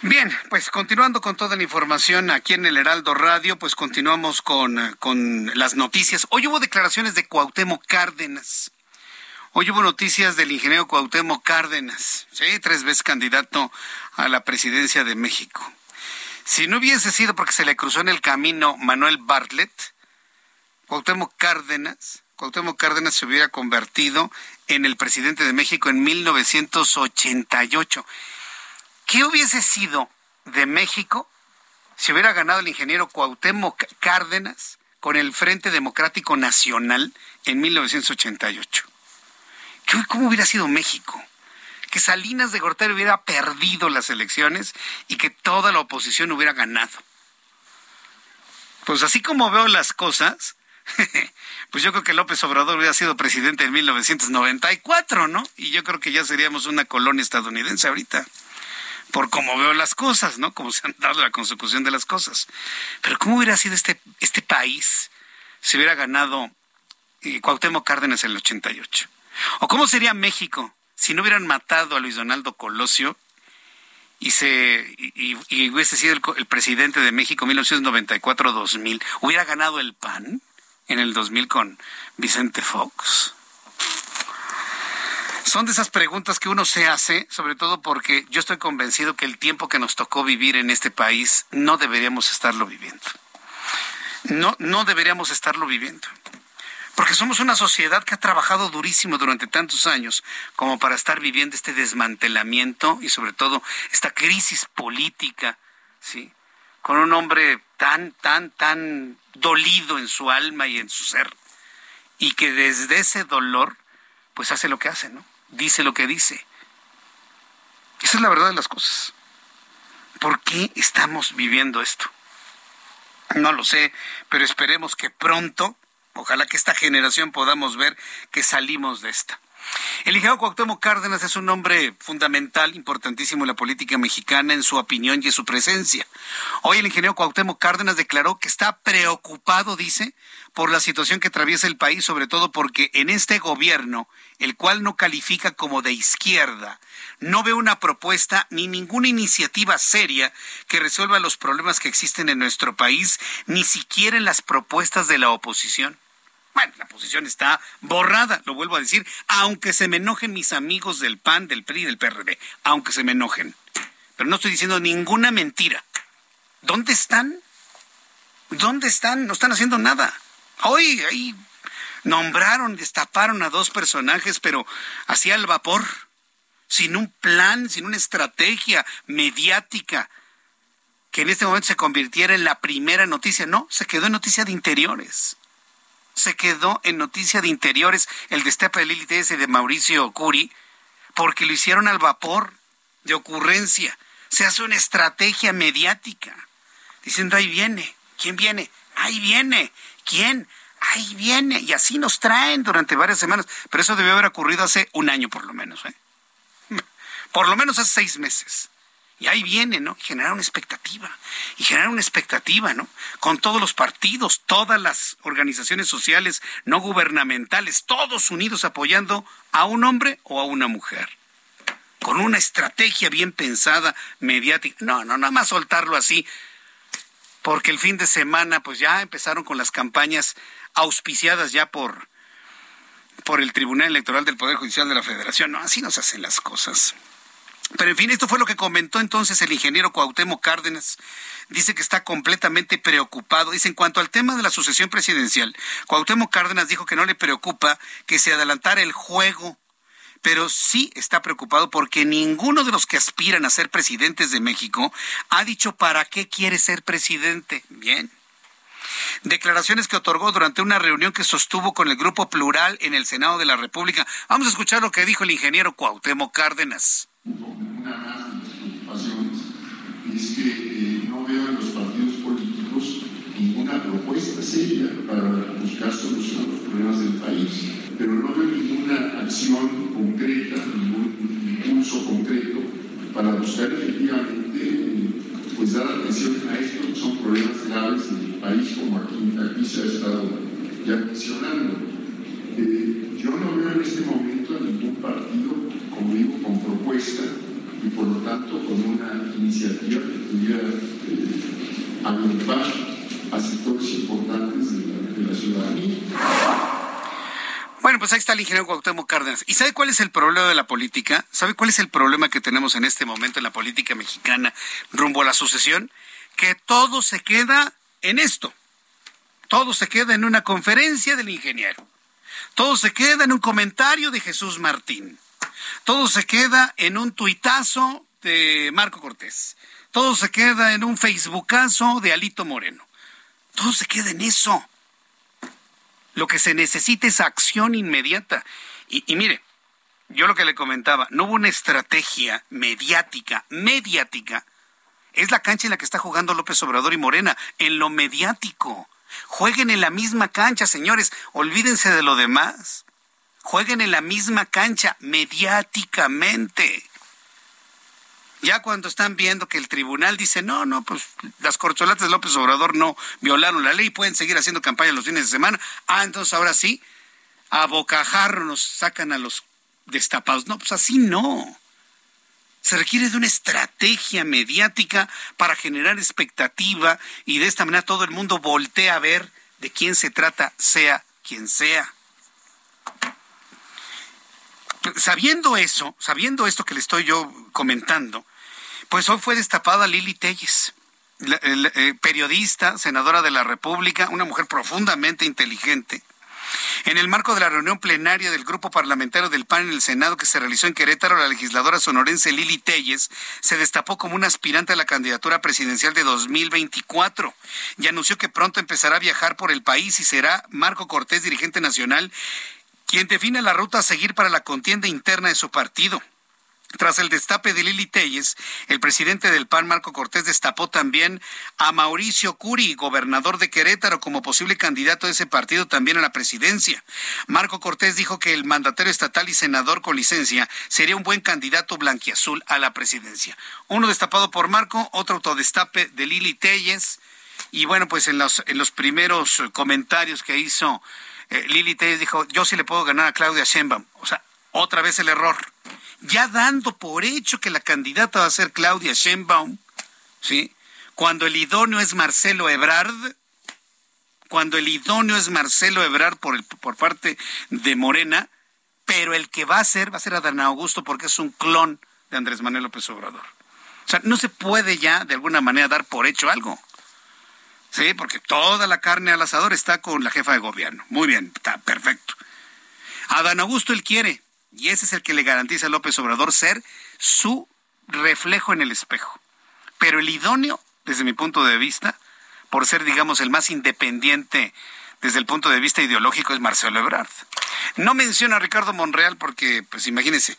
Bien, pues continuando con toda la información aquí en el Heraldo Radio, pues continuamos con, con las noticias. Hoy hubo declaraciones de Cuauhtémoc Cárdenas. Hoy hubo noticias del ingeniero Cuauhtémoc Cárdenas, tres veces candidato a la presidencia de México. Si no hubiese sido porque se le cruzó en el camino Manuel Bartlett, Cuauhtémoc Cárdenas, Cuauhtémoc Cárdenas se hubiera convertido en el presidente de México en 1988. ¿Qué hubiese sido de México si hubiera ganado el ingeniero Cuauhtémoc Cárdenas con el Frente Democrático Nacional en 1988? ¿Cómo hubiera sido México? Que Salinas de Gortari hubiera perdido las elecciones y que toda la oposición hubiera ganado. Pues así como veo las cosas, pues yo creo que López Obrador hubiera sido presidente en 1994, ¿no? Y yo creo que ya seríamos una colonia estadounidense ahorita. Por cómo veo las cosas, ¿no? Como se han dado la consecución de las cosas. Pero ¿cómo hubiera sido este, este país si hubiera ganado eh, Cuauhtémoc Cárdenas en el 88? ¿O cómo sería México si no hubieran matado a Luis Donaldo Colosio y se y, hubiese sido el, presidente de México en 1994-2000? ¿Hubiera ganado el PAN en el 2000 con Vicente Fox? Son de esas preguntas que uno se hace, sobre todo porque yo estoy convencido que el tiempo que nos tocó vivir en este país no deberíamos estarlo viviendo. No, no deberíamos estarlo viviendo. Porque somos una sociedad que ha trabajado durísimo durante tantos años como para estar viviendo este desmantelamiento y sobre todo esta crisis política, ¿sí? Con un hombre tan, tan, tan dolido en su alma y en su ser. Y que desde ese dolor, pues hace lo que hace, ¿no? Dice lo que dice. Esa es la verdad de las cosas. ¿Por qué estamos viviendo esto? No lo sé, pero esperemos que pronto Ojalá que esta generación podamos ver que salimos de esta. El ingeniero Cuauhtémoc Cárdenas es un hombre fundamental, importantísimo en la política mexicana, en su opinión y en su presencia. Hoy el ingeniero Cuauhtémoc Cárdenas declaró que está preocupado, dice, por la situación que atraviesa el país, sobre todo porque en este gobierno, el cual no califica como de izquierda, no ve una propuesta ni ninguna iniciativa seria que resuelva los problemas que existen en nuestro país, ni siquiera en las propuestas de la oposición. Bueno, la posición está borrada, lo vuelvo a decir, aunque se me enojen mis amigos del PAN, del PRI, del PRD, aunque se me enojen. Pero no estoy diciendo ninguna mentira. ¿Dónde están? ¿Dónde están? No están haciendo nada. Hoy ahí nombraron, destaparon a dos personajes, pero así al vapor, sin un plan, sin una estrategia mediática que en este momento se convirtiera en la primera noticia. No, se quedó en noticia de interiores se quedó en noticia de interiores el destape de Lili y de Mauricio Curi, porque lo hicieron al vapor de ocurrencia. Se hace una estrategia mediática, diciendo ahí viene. ¿Quién viene? Ahí viene. ¿Quién? Ahí viene. Y así nos traen durante varias semanas. Pero eso debió haber ocurrido hace un año por lo menos. ¿eh? Por lo menos hace seis meses. Y ahí viene, ¿no? Generar una expectativa. Y generar una expectativa, ¿no? Con todos los partidos, todas las organizaciones sociales no gubernamentales, todos unidos apoyando a un hombre o a una mujer. Con una estrategia bien pensada, mediática. No, no, nada más soltarlo así. Porque el fin de semana, pues ya empezaron con las campañas auspiciadas ya por, por el Tribunal Electoral del Poder Judicial de la Federación. No, así nos hacen las cosas. Pero en fin, esto fue lo que comentó entonces el ingeniero Cuauhtémoc Cárdenas. Dice que está completamente preocupado. Dice, en cuanto al tema de la sucesión presidencial, Cuauhtémoc Cárdenas dijo que no le preocupa que se adelantara el juego, pero sí está preocupado porque ninguno de los que aspiran a ser presidentes de México ha dicho para qué quiere ser presidente. Bien. Declaraciones que otorgó durante una reunión que sostuvo con el Grupo Plural en el Senado de la República. Vamos a escuchar lo que dijo el ingeniero Cuauhtémoc Cárdenas una más de las preocupaciones es que no veo en los partidos políticos ninguna propuesta seria para buscar solución a los problemas del país, pero no veo ninguna acción concreta, ningún impulso concreto para buscar efectivamente pues dar atención a esto que son problemas graves del país, como aquí, se ha estado ya mencionando. Yo no veo en este momento a ningún partido como digo, con propuesta y por lo tanto con una iniciativa que pudiera eh, agrupar a sectores importantes de la, de la ciudadanía. Bueno, pues ahí está el ingeniero Cuauhtémoc Cárdenas. ¿Y sabe cuál es el problema de la política? ¿Sabe cuál es el problema que tenemos en este momento en la política mexicana rumbo a la sucesión? Que todo se queda en esto. Todo se queda en una conferencia del ingeniero. Todo se queda en un comentario de Jesús Martín. Todo se queda en un tuitazo de Marco Cortés. Todo se queda en un facebookazo de Alito Moreno. Todo se queda en eso. Lo que se necesita es acción inmediata. Y, mire, yo lo que le comentaba, no hubo una estrategia mediática, mediática. Es la cancha en la que está jugando López Obrador y Morena, en lo mediático. Jueguen en la misma cancha, señores, olvídense de lo demás. Jueguen en la misma cancha mediáticamente. Ya cuando están viendo que el tribunal dice, no, no, pues las corcholatas de López Obrador no violaron la ley, pueden seguir haciendo campaña los fines de semana. Ah, entonces ahora sí, a bocajarro nos sacan a los destapados. No, pues así no. Se requiere de una estrategia mediática para generar expectativa y de esta manera todo el mundo voltea a ver de quién se trata, sea quien sea. Sabiendo eso, sabiendo esto que le estoy yo comentando, pues hoy fue destapada Lili Telles, eh, periodista, senadora de la República, una mujer profundamente inteligente. En el marco de la reunión plenaria del grupo parlamentario del PAN en el Senado que se realizó en Querétaro, la legisladora sonorense Lili Telles se destapó como una aspirante a la candidatura presidencial de 2024 y anunció que pronto empezará a viajar por el país y será Marco Cortés, dirigente nacional, quien define la ruta a seguir para la contienda interna de su partido. Tras el destape de Lili Telles, el presidente del PAN, Marco Cortés, destapó también a Mauricio Curi, gobernador de Querétaro, como posible candidato de ese partido también a la presidencia. Marco Cortés dijo que el mandatario estatal y senador con licencia sería un buen candidato blanquiazul a la presidencia. Uno destapado por Marco, otro autodestape de Lili Telles. Y bueno, pues en los, en los primeros comentarios que hizo Lili Telles dijo, yo sí le puedo ganar a Claudia Sheinbaum. O sea, otra vez el error ya dando por hecho que la candidata va a ser Claudia Sheinbaum, ¿sí? Cuando el idóneo es Marcelo Ebrard, cuando el idóneo es Marcelo Ebrard por, el, por parte de Morena, pero el que va a ser, va a ser Adán Augusto porque es un clon de Andrés Manuel López Obrador. O sea, no se puede ya de alguna manera dar por hecho algo. Sí, porque toda la carne al asador está con la jefa de gobierno. Muy bien, está perfecto. Adán Augusto él quiere, y ese es el que le garantiza a López Obrador ser su reflejo en el espejo. Pero el idóneo, desde mi punto de vista, por ser, digamos, el más independiente desde el punto de vista ideológico, es Marcelo Ebrard. No menciona a Ricardo Monreal porque, pues imagínense,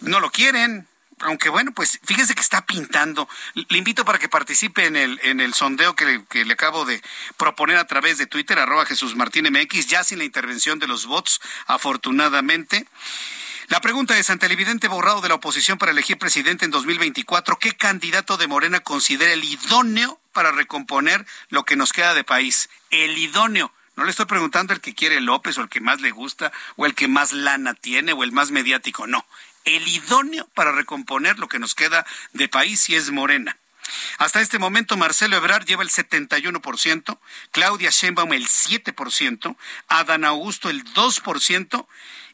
no lo quieren, aunque bueno, pues fíjese que está pintando. Le invito para que participe en el, en el sondeo que le, que le acabo de proponer a través de Twitter, arroba Jesús Martín MX, ya sin la intervención de los bots, afortunadamente. La pregunta es, ante el evidente borrado de la oposición para elegir presidente en 2024, ¿qué candidato de Morena considera el idóneo para recomponer lo que nos queda de país? El idóneo. No le estoy preguntando el que quiere López o el que más le gusta o el que más lana tiene o el más mediático, no el idóneo para recomponer lo que nos queda de país y es Morena. Hasta este momento Marcelo Ebrard lleva el 71%, Claudia Sheinbaum el 7%, Adán Augusto el 2%,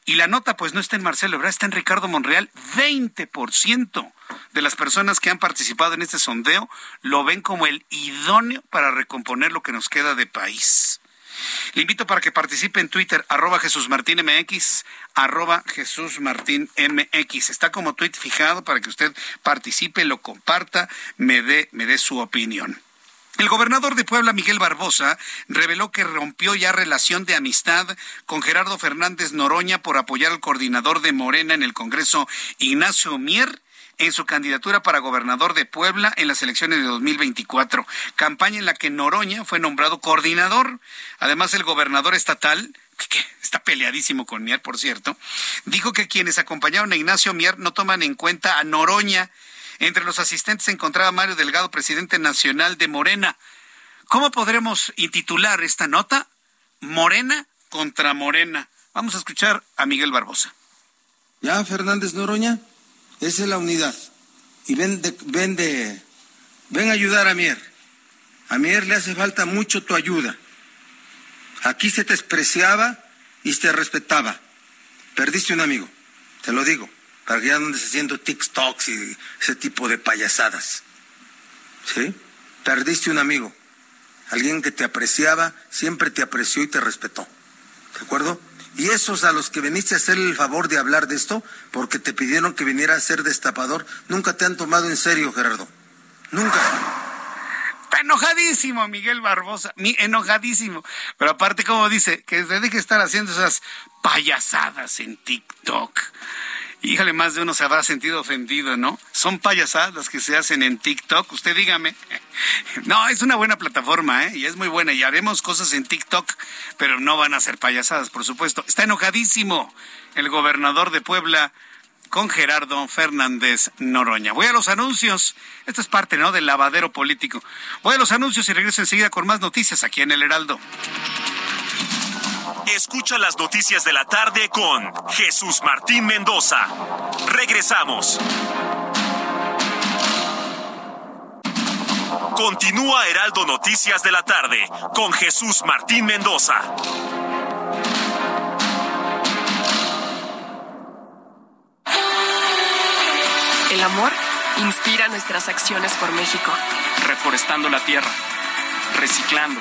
y la nota pues no está en Marcelo Ebrard, está en Ricardo Monreal, 20% de las personas que han participado en este sondeo lo ven como el idóneo para recomponer lo que nos queda de país. Le invito para que participe en Twitter, arroba Jesús Martín MX, arroba Jesús Martín MX. Está como tweet fijado para que usted participe, lo comparta, me dé, me dé su opinión. El gobernador de Puebla, Miguel Barbosa, reveló que rompió ya relación de amistad con Gerardo Fernández Noroña por apoyar al coordinador de Morena en el Congreso, Ignacio Mier, en su candidatura para gobernador de Puebla en las elecciones de 2024, campaña en la que Noroña fue nombrado coordinador. Además, el gobernador estatal, está peleadísimo con Mier, por cierto, dijo que quienes acompañaron a Ignacio Mier no toman en cuenta a Noroña. Entre los asistentes se encontraba Mario Delgado, presidente nacional de Morena. ¿Cómo podremos intitular esta nota? Morena contra Morena. Vamos a escuchar a Miguel Barbosa. Ya, Fernández Noroña, esa es la unidad. Y ven, de, ven, de, ven a ayudar a Mier. A Mier le hace falta mucho tu ayuda. Aquí se te despreciaba y se te respetaba. Perdiste un amigo, te lo digo, para que ya no andes haciendo TikToks y ese tipo de payasadas. ¿Sí? Perdiste un amigo. Alguien que te apreciaba, siempre te apreció y te respetó. ¿De acuerdo? Y esos a los que viniste a hacer el favor de hablar de esto, porque te pidieron que viniera a ser destapador, nunca te han tomado en serio, Gerardo. Nunca. Está enojadísimo Miguel Barbosa, enojadísimo. Pero aparte, como dice, que se deje estar haciendo esas payasadas en TikTok. Híjole, más de uno se habrá sentido ofendido, ¿no? Son payasadas las que se hacen en TikTok. Usted dígame. No, es una buena plataforma, ¿eh? Y es muy buena. Y haremos cosas en TikTok, pero no van a ser payasadas, por supuesto. Está enojadísimo el gobernador de Puebla, con Gerardo Fernández Noroña. Voy a los anuncios. Esto es parte, ¿no? Del lavadero político. Voy a los anuncios y regreso enseguida con más noticias aquí en el Heraldo. Escucha las noticias de la tarde con Jesús Martín Mendoza. Regresamos. Continúa Heraldo Noticias de la tarde con Jesús Martín Mendoza. El amor inspira nuestras acciones por México. Reforestando la tierra, reciclando,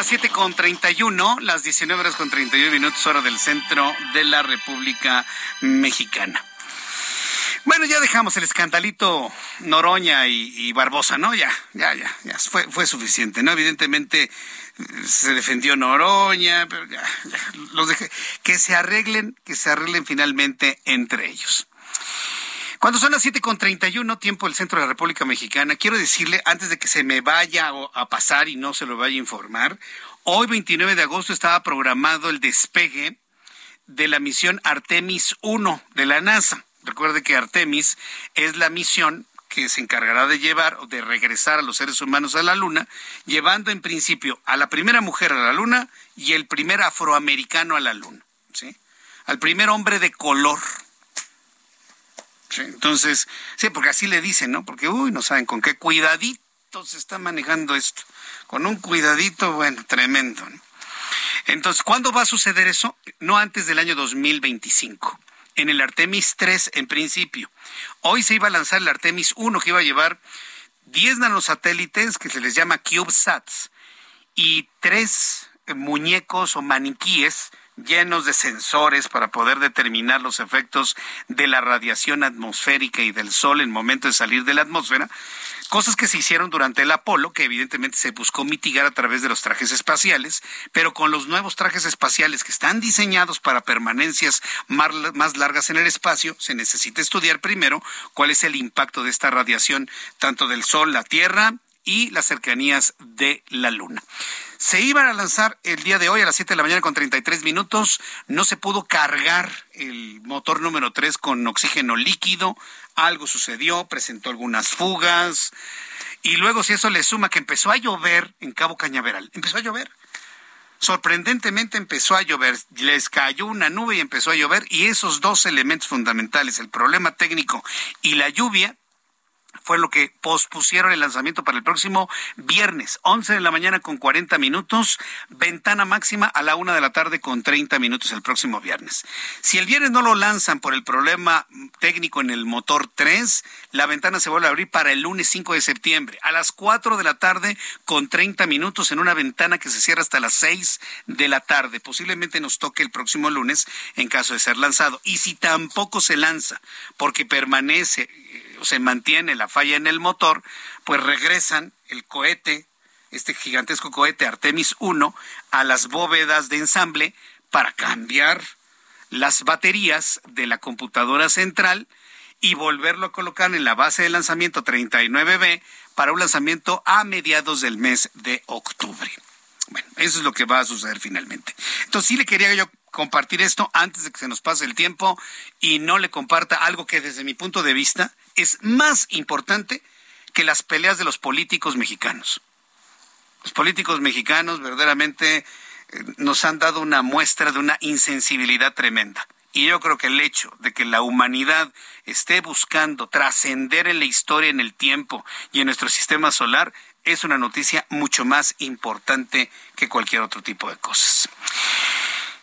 Las 7 con 31, las 19 horas con 31 minutos, hora del centro de la República Mexicana. Bueno, ya dejamos el escandalito Noroña y, Barbosa, ¿no? Ya, ya, ya, ya, fue, fue suficiente, ¿no? Evidentemente eh, se defendió Noroña, pero ya, ya, los dejé. Que se arreglen, que se arreglen finalmente entre ellos. Cuando son las 7 con 31, tiempo del centro de la República Mexicana, quiero decirle, antes de que se me vaya a pasar y no se lo vaya a informar, hoy 29 de agosto estaba programado el despegue de la misión Artemis 1 de la NASA. Recuerde que Artemis es la misión que se encargará de llevar o de regresar a los seres humanos a la Luna, llevando en principio a la primera mujer a la Luna y el primer afroamericano a la Luna, ¿sí? Al primer hombre de color entonces, sí, porque así le dicen, ¿no? Porque, uy, no saben con qué cuidadito se está manejando esto. Con un cuidadito, bueno, tremendo. Entonces, ¿cuándo va a suceder eso? No antes del año 2025. En el Artemis 3, en principio. Hoy se iba a lanzar el Artemis 1, que iba a llevar 10 nanosatélites, que se les llama CubeSats, y tres muñecos o maniquíes llenos de sensores para poder determinar los efectos de la radiación atmosférica y del sol en momento de salir de la atmósfera, cosas que se hicieron durante el Apolo, que evidentemente se buscó mitigar a través de los trajes espaciales, pero con los nuevos trajes espaciales que están diseñados para permanencias más largas en el espacio, se necesita estudiar primero cuál es el impacto de esta radiación, tanto del Sol, la Tierra y las cercanías de la Luna. Se iban a lanzar el día de hoy a las 7 de la mañana con 33 minutos. No se pudo cargar el motor número 3 con oxígeno líquido. Algo sucedió, presentó algunas fugas. Y luego si eso le suma que empezó a llover en Cabo Cañaveral. Empezó a llover. Sorprendentemente empezó a llover, les cayó una nube y empezó a llover y esos dos elementos fundamentales, el problema técnico y la lluvia, fue lo que pospusieron el lanzamiento para el próximo viernes, 11 de la mañana con 40 minutos, ventana máxima a la una de la tarde con 30 minutos el próximo viernes. Si el viernes no lo lanzan por el problema técnico en el motor 3, la ventana se vuelve a abrir para el lunes 5 de septiembre, a las 4 de la tarde con 30 minutos en una ventana que se cierra hasta las 6 de la tarde. Posiblemente nos toque el próximo lunes en caso de ser lanzado. Y si tampoco se lanza porque permanece se mantiene la falla en el motor, pues regresan el cohete, este gigantesco cohete Artemis 1, a las bóvedas de ensamble para cambiar las baterías de la computadora central y volverlo a colocar en la base de lanzamiento 39B para un lanzamiento a mediados del mes de octubre. Bueno, eso es lo que va a suceder finalmente. Entonces sí le quería yo compartir esto antes de que se nos pase el tiempo y no le comparta algo que desde mi punto de vista es más importante que las peleas de los políticos mexicanos. Los políticos mexicanos verdaderamente eh, nos han dado una muestra de una insensibilidad tremenda. Y yo creo que el hecho de que la humanidad esté buscando trascender en la historia, en el tiempo y en nuestro sistema solar es una noticia mucho más importante que cualquier otro tipo de cosas.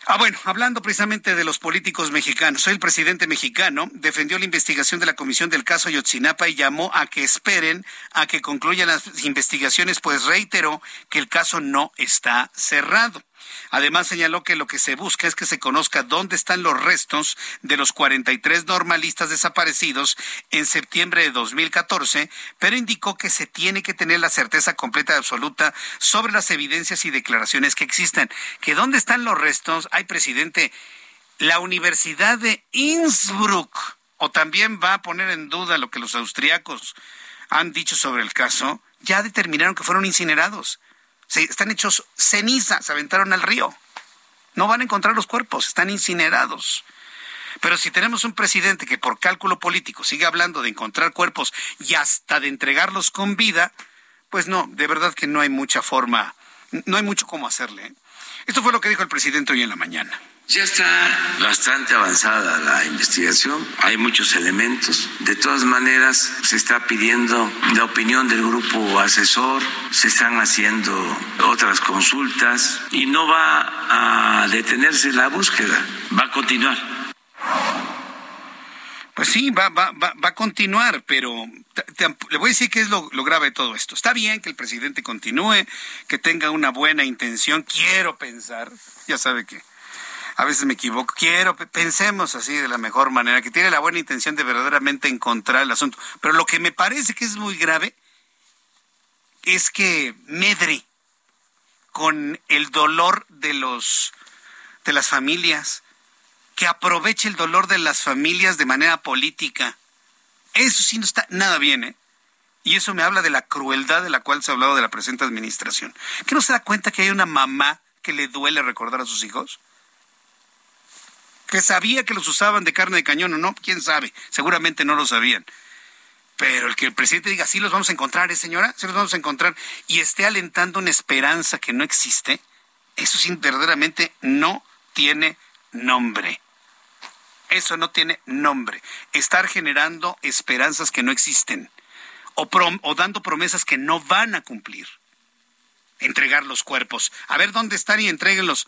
Ah, bueno, hablando precisamente de los políticos mexicanos, el presidente mexicano defendió la investigación de la Comisión del caso Yotzinapa y llamó a que esperen a que concluyan las investigaciones, pues reiteró que el caso no está cerrado. Además señaló que lo que se busca es que se conozca dónde están los restos de los 43 normalistas desaparecidos en septiembre de 2014, pero indicó que se tiene que tener la certeza completa y absoluta sobre las evidencias y declaraciones que existen. Que dónde están los restos, hay presidente, la Universidad de Innsbruck, o también va a poner en duda lo que los austriacos han dicho sobre el caso, ya determinaron que fueron incinerados están hechos ceniza, se aventaron al río. No van a encontrar los cuerpos, están incinerados. Pero si tenemos un presidente que por cálculo político sigue hablando de encontrar cuerpos y hasta de entregarlos con vida, pues no, de verdad que no hay mucha forma, no hay mucho cómo hacerle. ¿eh? Esto fue lo que dijo el presidente hoy en la mañana. Ya está bastante avanzada la investigación, hay muchos elementos. De todas maneras, se está pidiendo la opinión del grupo asesor, se están haciendo otras consultas y no va a detenerse la búsqueda, va a continuar. Pues sí, va, va, va, a continuar, pero le voy a decir qué es lo, lo, grave de todo esto. Está bien que el presidente continúe, que tenga una buena intención, quiero pensar, ya sabe que a veces me equivoco. Quiero, pensemos así de la mejor manera, que tiene la buena intención de verdaderamente encontrar el asunto. Pero lo que me parece que es muy grave es que medre con el dolor de los de las familias, que aproveche el dolor de las familias de manera política. Eso sí no está nada bien, ¿eh? Y eso me habla de la crueldad de la cual se ha hablado de la presente administración. ¿Que no se da cuenta que hay una mamá que le duele recordar a sus hijos? Que sabía que los usaban de carne de cañón o no, quién sabe, seguramente no lo sabían. Pero el que el presidente diga, sí los vamos a encontrar, ¿eh, señora? Sí los vamos a encontrar, y esté alentando una esperanza que no existe, eso sí, verdaderamente no tiene nombre. Eso no tiene nombre. Estar generando esperanzas que no existen. O, dando promesas que no van a cumplir. Entregar los cuerpos. A ver dónde están y entréguenlos.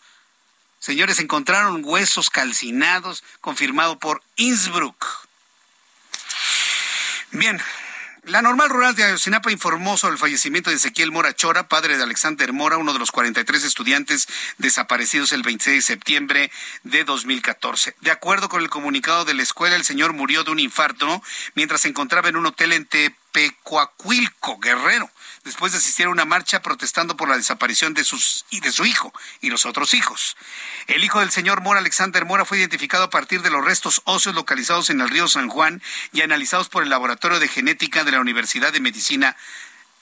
Señores, encontraron huesos calcinados, confirmado por Innsbruck. Bien, la normal rural de Ayotzinapa informó sobre el fallecimiento de Ezequiel Mora Chora, padre de Alexander Mora, uno de los 43 estudiantes desaparecidos el 26 de septiembre de 2014. De acuerdo con el comunicado de la escuela, el señor murió de un infarto mientras se encontraba en un hotel en Tepecuacuilco, Guerrero después de asistir a una marcha protestando por la desaparición de, sus, y de su hijo y los otros hijos. El hijo del señor Mora, Alexander Mora, fue identificado a partir de los restos óseos localizados en el río San Juan y analizados por el Laboratorio de Genética de la Universidad de Medicina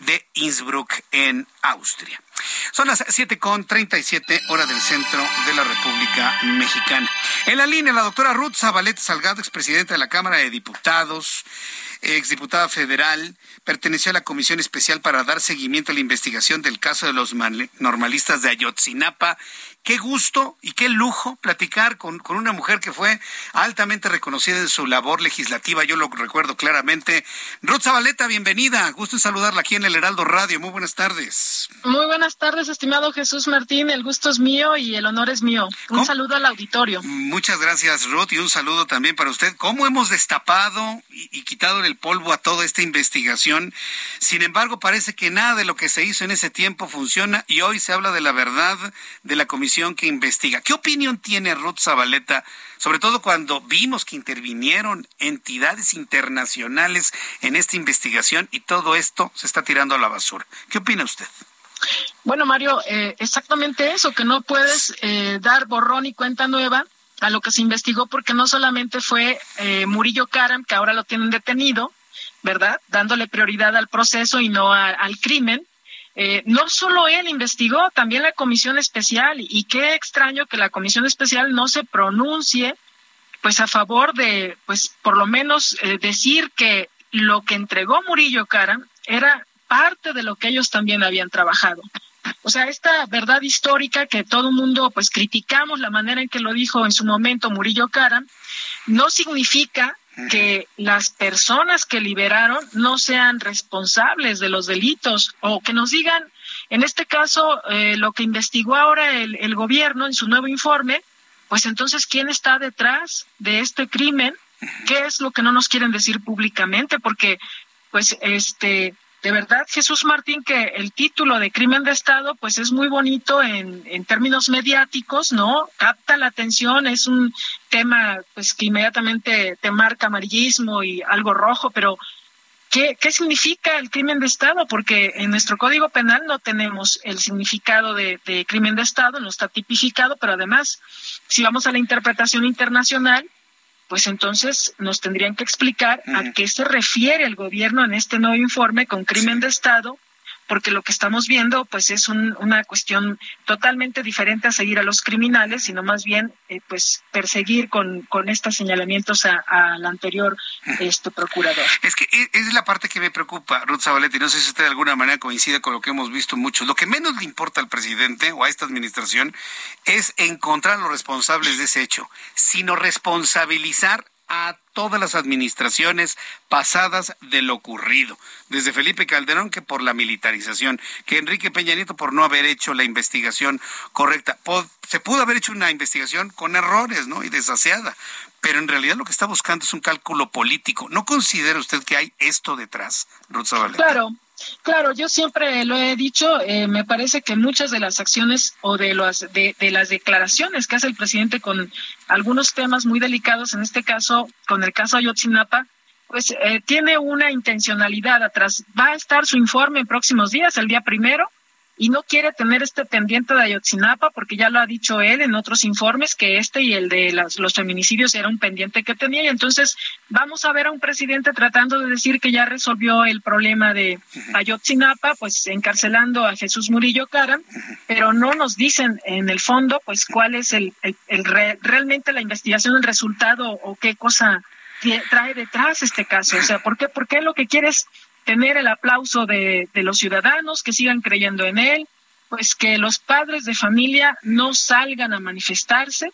de Innsbruck en Austria. Son las 7.37 hora del centro de la República Mexicana. En la línea, la doctora Ruth Zabaleta Salgado, expresidenta de la Cámara de Diputados, exdiputada federal, perteneció a la Comisión Especial para dar seguimiento a la investigación del caso de los normalistas de Ayotzinapa qué gusto y qué lujo platicar con, con, una mujer que fue altamente reconocida en su labor legislativa, yo lo recuerdo claramente. Ruth Zabaleta, bienvenida, gusto en saludarla aquí en el Heraldo Radio, muy buenas tardes. Muy buenas tardes, estimado Jesús Martín, el gusto es mío y el honor es mío. Un saludo al auditorio. Muchas gracias, Ruth, y un saludo también para usted. ¿Cómo hemos destapado y, y quitado el polvo a toda esta investigación? Sin embargo, parece que nada de lo que se hizo en ese tiempo funciona y hoy se habla de la verdad de la comisión que investiga. ¿Qué opinión tiene Ruth Zabaleta, sobre todo cuando vimos que intervinieron entidades internacionales en esta investigación y todo esto se está tirando a la basura? ¿Qué opina usted? Bueno, Mario, eh, exactamente eso, que no puedes eh, dar borrón y cuenta nueva a lo que se investigó porque no solamente fue eh, Murillo Karam, que ahora lo tienen detenido, ¿verdad? Dándole prioridad al proceso y no al crimen, eh, no solo él investigó, también la comisión especial, y qué extraño que la comisión especial no se pronuncie pues a favor de, pues por lo menos eh, decir que lo que entregó Murillo Cara era parte de lo que ellos también habían trabajado. O sea, esta verdad histórica que todo el mundo pues criticamos la manera en que lo dijo en su momento Murillo Cara, no significa que las personas que liberaron no sean responsables de los delitos o que nos digan, en este caso, eh, lo que investigó ahora el, el gobierno en su nuevo informe, pues entonces, ¿quién está detrás de este crimen? ¿Qué es lo que no nos quieren decir públicamente? Porque, pues, este, de verdad, Jesús Martín, que el título de crimen de Estado, pues es muy bonito en, en términos mediáticos, ¿no? Capta la atención, es un tema, pues que inmediatamente te marca amarillismo y algo rojo, pero ¿qué, qué significa el crimen de Estado? Porque en nuestro Código Penal no tenemos el significado de, de crimen de Estado, no está tipificado, pero además, si vamos a la interpretación internacional, pues entonces nos tendrían que explicar a qué se refiere el gobierno en este nuevo informe con crimen de Estado porque lo que estamos viendo pues es una cuestión totalmente diferente a seguir a los criminales, sino más bien eh, pues perseguir con, con estos señalamientos al anterior este procurador. Es que e, es la parte que me preocupa, Ruth Zabaletti, no sé si usted de alguna manera coincide con lo que hemos visto mucho. Lo que menos le importa al presidente o a esta administración es encontrar los responsables de ese hecho, sino responsabilizar a todas las administraciones pasadas de lo ocurrido, desde Felipe Calderón que por la militarización, que Enrique Peña Nieto por no haber hecho la investigación correcta. Se pudo haber hecho una investigación con errores, ¿no? Y desaseada, pero en realidad lo que está buscando es un cálculo político. ¿No considera usted que hay esto detrás, Ruth Claro, Claro, yo siempre lo he dicho, eh, me parece que muchas de las acciones o de, las de, las declaraciones que hace el presidente con algunos temas muy delicados, en este caso con el caso Ayotzinapa, pues eh, tiene una intencionalidad atrás. Va a estar su informe en próximos días, el día primero, y no quiere tener este pendiente de Ayotzinapa porque ya lo ha dicho él en otros informes que este y el de los feminicidios era un pendiente que tenía. Y entonces vamos a ver a un presidente tratando de decir que ya resolvió el problema de Ayotzinapa pues encarcelando a Jesús Murillo Cara pero no nos dicen en el fondo pues cuál es el, el, realmente la investigación el resultado o qué cosa trae detrás este caso. O sea por qué por qué lo que quieres tener el aplauso de, de los ciudadanos, que sigan creyendo en él, pues que los padres de familia no salgan a manifestarse,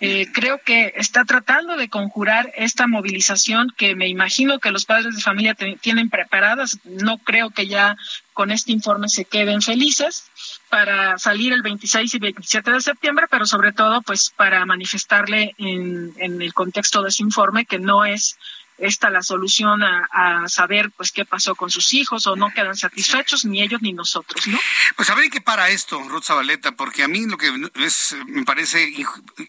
eh, creo que está tratando de conjurar esta movilización que me imagino que los padres de familia tienen preparadas. No creo que ya con este informe se queden felices para salir el 26 y 27 de septiembre, pero sobre todo pues para manifestarle en, en el contexto de ese informe que no es esta la solución a, saber pues qué pasó con sus hijos o no quedan satisfechos ni ellos ni nosotros, ¿no? Pues a ver qué para esto, Ruth Zabaleta, porque a mí lo que es, me parece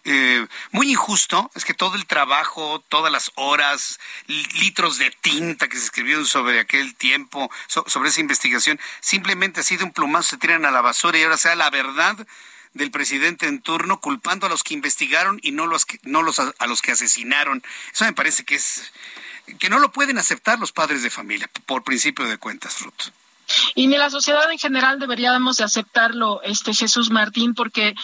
eh, muy injusto es que todo el trabajo, todas las horas, litros de tinta que se escribieron sobre aquel tiempo, sobre esa investigación, simplemente así de un plumazo se tiran a la basura y ahora sea la verdad del presidente en turno culpando a los que investigaron y no los que, no los a, los que asesinaron. Eso me parece que es que no lo pueden aceptar los padres de familia por principio de cuentas, Ruth. Y ni la sociedad en general deberíamos de aceptarlo, este Jesús Martín, porque eh,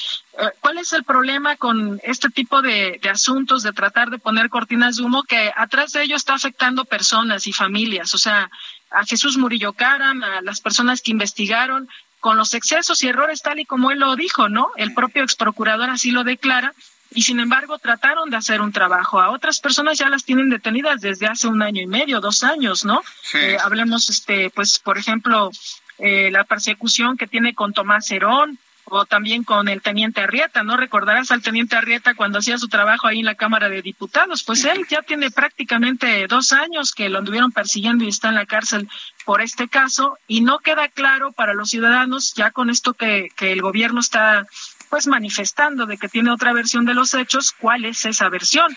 ¿cuál es el problema con este tipo de, de, asuntos, de tratar de poner cortinas de humo que atrás de ello está afectando personas y familias? O sea, a Jesús Murillo Caram, a las personas que investigaron con los excesos y errores tal y como él lo dijo, ¿no? El propio ex procurador así lo declara y sin embargo trataron de hacer un trabajo. A otras personas ya las tienen detenidas desde hace un año y medio, dos años, ¿no? Eh, hablemos, este, pues, por ejemplo, eh, la persecución que tiene con Tomás Herón o también con el teniente Arrieta, ¿no? Recordarás al teniente Arrieta cuando hacía su trabajo ahí en la Cámara de Diputados. Pues él ya tiene prácticamente dos años que lo anduvieron persiguiendo y está en la cárcel por este caso y no queda claro para los ciudadanos ya con esto que, que el gobierno está pues manifestando de que tiene otra versión de los hechos, ¿cuál es esa versión?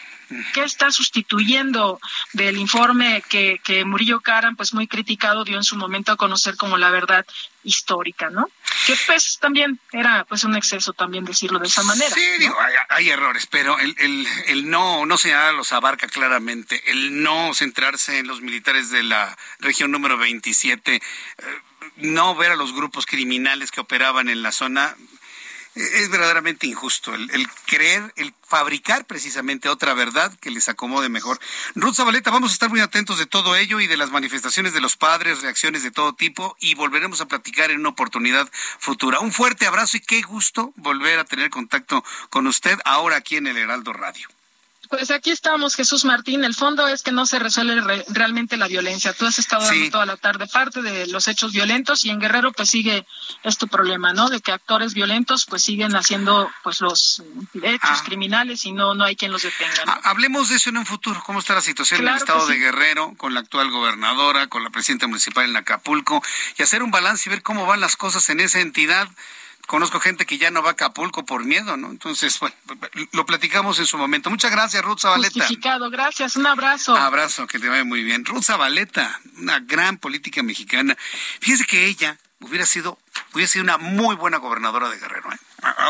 ¿Qué está sustituyendo del informe que, que Murillo Caram, pues muy criticado, dio en su momento a conocer como la verdad histórica, ¿no? Que pues también era pues un exceso también decirlo de esa manera. Sí, digo, hay, errores, pero el, el, el no, no se los abarca claramente. El no centrarse en los militares de la región número 27, eh, no ver a los grupos criminales que operaban en la zona, es verdaderamente injusto el, creer, el fabricar precisamente otra verdad que les acomode mejor. Ruth Zabaleta, vamos a estar muy atentos de todo ello y de las manifestaciones de los padres, reacciones de todo tipo y volveremos a platicar en una oportunidad futura. Un fuerte abrazo y qué gusto volver a tener contacto con usted ahora aquí en el Heraldo Radio. Pues aquí estamos, Jesús Martín. El fondo es que no se resuelve realmente la violencia. Tú has estado dando toda la tarde parte de los hechos violentos y en Guerrero pues sigue este problema, ¿no? De que actores violentos pues siguen haciendo pues los hechos ah. criminales y no no hay quien los detenga. Ah, hablemos de eso en un futuro. ¿Cómo está la situación en el estado de Guerrero con la actual gobernadora, con la presidenta municipal en Acapulco y hacer un balance y ver cómo van las cosas en esa entidad? Conozco gente que ya no va a Acapulco por miedo, ¿no? Entonces, bueno, lo platicamos en su momento. Muchas gracias, Ruth Zabaleta. Justificado, gracias, un abrazo. Abrazo, que te vaya muy bien. Ruth Zabaleta, una gran política mexicana. Fíjese que ella hubiera sido, hubiera sido una muy buena gobernadora de Guerrero, ¿eh?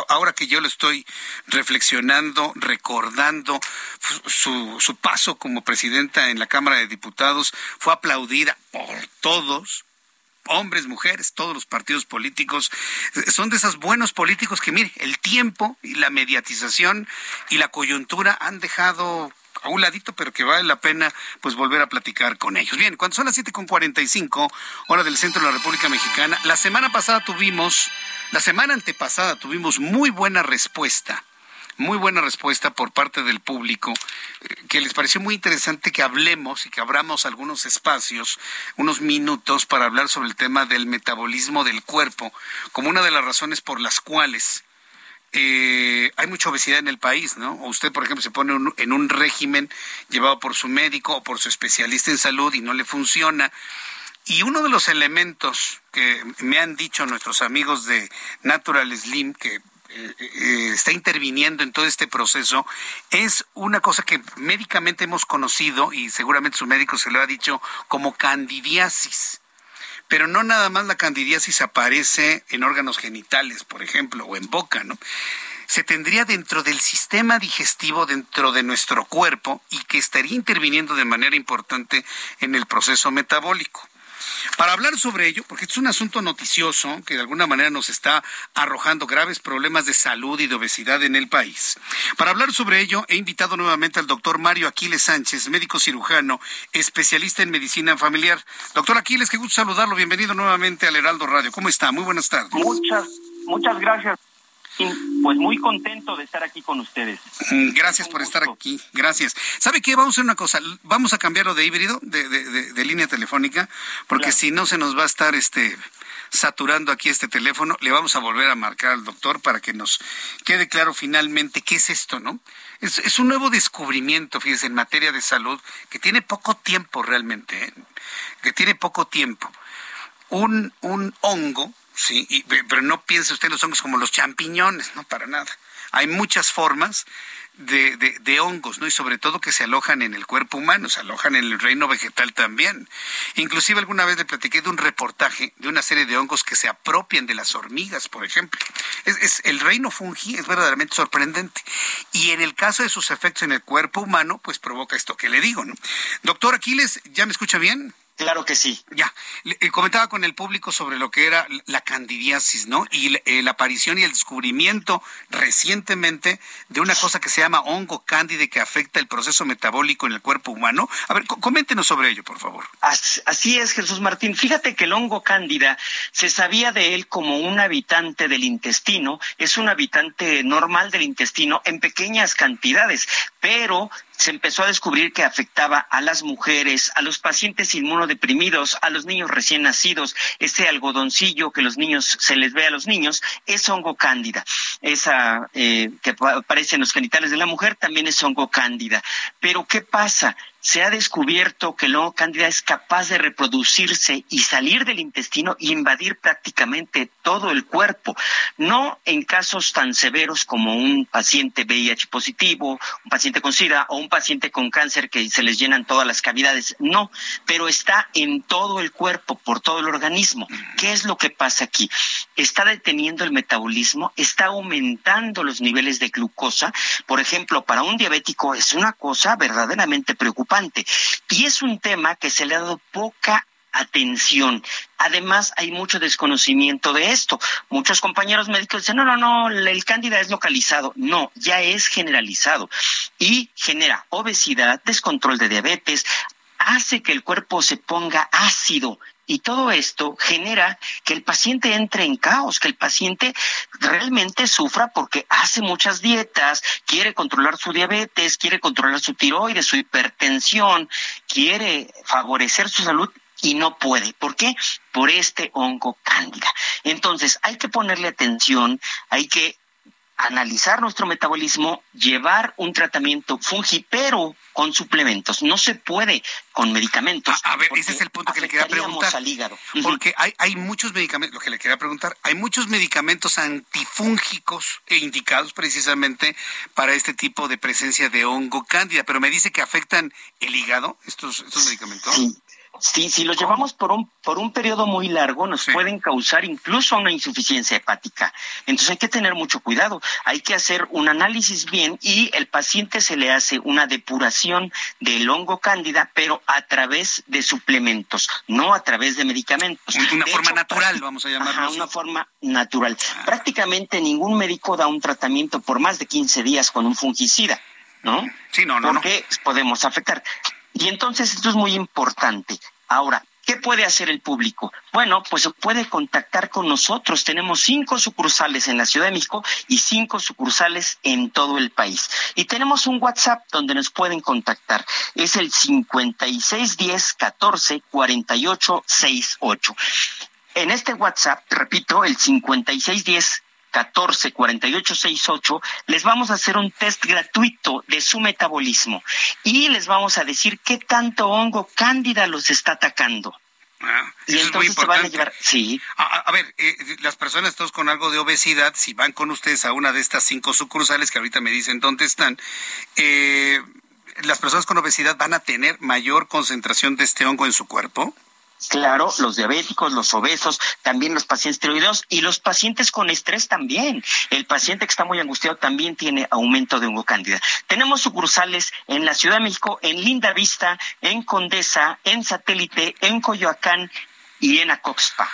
Ahora que yo lo estoy reflexionando, recordando, su, su paso como presidenta en la Cámara de Diputados fue aplaudida por todos, hombres, mujeres, todos los partidos políticos, eh, son de esos buenos políticos que, mire, el tiempo y la mediatización y la coyuntura han dejado a un ladito, pero que vale la pena pues volver a platicar con ellos. Bien, cuando son las siete con cinco, hora del centro de la República Mexicana, la semana pasada tuvimos, la semana antepasada tuvimos muy buena respuesta muy buena respuesta por parte del público, eh, que les pareció muy interesante que hablemos y que abramos algunos espacios, unos minutos para hablar sobre el tema del metabolismo del cuerpo, como una de las razones por las cuales eh, hay mucha obesidad en el país, ¿no? O usted, por ejemplo, se pone en un régimen llevado por su médico o por su especialista en salud y no le funciona. Y uno de los elementos que me han dicho nuestros amigos de Natural Slim, que está interviniendo en todo este proceso es una cosa que médicamente hemos conocido y seguramente su médico se lo ha dicho como candidiasis. Pero no nada más la candidiasis aparece en órganos genitales, por ejemplo, o en boca, ¿no? se tendría dentro del sistema digestivo, dentro de nuestro cuerpo, y que estaría interviniendo de manera importante en el proceso metabólico. Para hablar sobre ello, porque es un asunto noticioso que de alguna manera nos está arrojando graves problemas de salud y de obesidad en el país. Para hablar sobre ello, he invitado nuevamente al doctor Mario Aquiles Sánchez, médico cirujano, especialista en medicina familiar. Doctor Aquiles, qué gusto saludarlo. Bienvenido nuevamente al Heraldo Radio. ¿Cómo está? Muy buenas tardes. Muchas, muchas gracias pues muy contento de estar aquí con ustedes. Mm, gracias por estar aquí, gracias. ¿Sabe qué? Vamos a hacer una cosa, vamos a cambiarlo de híbrido, de, línea telefónica, porque si no se nos va a estar este saturando aquí este teléfono, le vamos a volver a marcar al doctor para que nos quede claro finalmente qué es esto, ¿no? Es, es un nuevo descubrimiento, fíjese, en materia de salud, que tiene poco tiempo realmente, ¿eh? que tiene poco tiempo. Un, un hongo Sí, pero no piense usted en los hongos como los champiñones, no para nada. Hay muchas formas de, de, hongos, ¿no? Y sobre todo que se alojan en el cuerpo humano, se alojan en el reino vegetal también. Inclusive alguna vez le platiqué de un reportaje de una serie de hongos que se apropian de las hormigas, por ejemplo. Es, es, el reino fungi es verdaderamente sorprendente. Y en el caso de sus efectos en el cuerpo humano, pues provoca esto que le digo, ¿no? Doctor Aquiles, ¿ya me escucha bien? Claro que sí. Ya, eh, comentaba con el público sobre lo que era la candidiasis, ¿no? Y eh, la aparición y el descubrimiento recientemente de una cosa que se llama hongo cándide que afecta el proceso metabólico en el cuerpo humano. A ver, coméntenos sobre ello, por favor. Así es, Jesús Martín. Fíjate que el hongo cándida se sabía de él como un habitante del intestino, es un habitante normal del intestino en pequeñas cantidades, pero se empezó a descubrir que afectaba a las mujeres, a los pacientes inmunodeprimidos, a los niños recién nacidos. Ese algodoncillo que los niños se les ve a los niños es hongo cándida. Esa eh, que aparece en los genitales de la mujer también es hongo cándida. Pero ¿qué pasa? Se ha descubierto que el hongo cándida es capaz de reproducirse y salir del intestino e invadir prácticamente todo el cuerpo. No en casos tan severos como un paciente VIH positivo, un paciente con SIDA o un paciente con cáncer que se les llenan todas las cavidades. No, pero está en todo el cuerpo, por todo el organismo. ¿Qué es lo que pasa aquí? Está deteniendo el metabolismo, está aumentando los niveles de glucosa. Por ejemplo, para un diabético es una cosa verdaderamente preocupante y es un tema que se le ha dado poca atención. Además, hay mucho desconocimiento de esto. Muchos compañeros médicos dicen, no, no, no, el cándida es localizado. No, ya es generalizado y genera obesidad, descontrol de diabetes, hace que el cuerpo se ponga ácido y todo esto genera que el paciente entre en caos, que el paciente realmente sufra porque hace muchas dietas, quiere controlar su diabetes, quiere controlar su tiroides, su hipertensión, quiere favorecer su salud y no puede. ¿Por qué? Por este hongo cándida. Entonces, hay que ponerle atención, hay que analizar nuestro metabolismo, llevar un tratamiento fungipero con suplementos. No se puede con medicamentos. A, ver, ese es el punto que le quería preguntar. Al hígado. Porque hay, hay muchos medicamentos, lo que le quería preguntar, hay muchos medicamentos antifúngicos e indicados precisamente para este tipo de presencia de hongo cándida, pero me dice que afectan el hígado, estos, estos medicamentos. Sí. Sí, si los llevamos por un, por un periodo muy largo, nos pueden causar incluso una insuficiencia hepática. Entonces hay que tener mucho cuidado. Hay que hacer un análisis bien y el paciente se le hace una depuración del hongo cándida, pero a través de suplementos, no a través de medicamentos. Una forma natural, vamos a llamarlo. Ajá, una forma natural. Ah. Prácticamente ningún médico da un tratamiento por más de 15 días con un fungicida. ¿no? Sí, no, no. Porque podemos afectar. Y entonces esto es muy importante. Ahora, ¿Qué puede hacer el público? Bueno, pues puede contactar con nosotros. Tenemos cinco sucursales en la Ciudad de México y cinco sucursales en todo el país. Y tenemos un WhatsApp donde nos pueden contactar. Es el 5610 14 48 68. En este WhatsApp, repito, el 5610 14 48 68, les vamos a hacer un test gratuito de su metabolismo y les vamos a decir qué tanto hongo cándida los está atacando. Ah, y entonces se van a llevar, sí. A, ver, eh, las personas todos con algo de obesidad, si van con ustedes a una de estas cinco sucursales que ahorita me dicen dónde están, eh, las personas con obesidad van a tener mayor concentración de este hongo en su cuerpo. Claro, los diabéticos, los obesos, también los pacientes tiroideos y los pacientes con estrés también. El paciente que está muy angustiado también tiene aumento de hongo cándida. Tenemos sucursales en la Ciudad de México, en Linda Vista, en Condesa, en Satélite, en Coyoacán y en Acoxpa.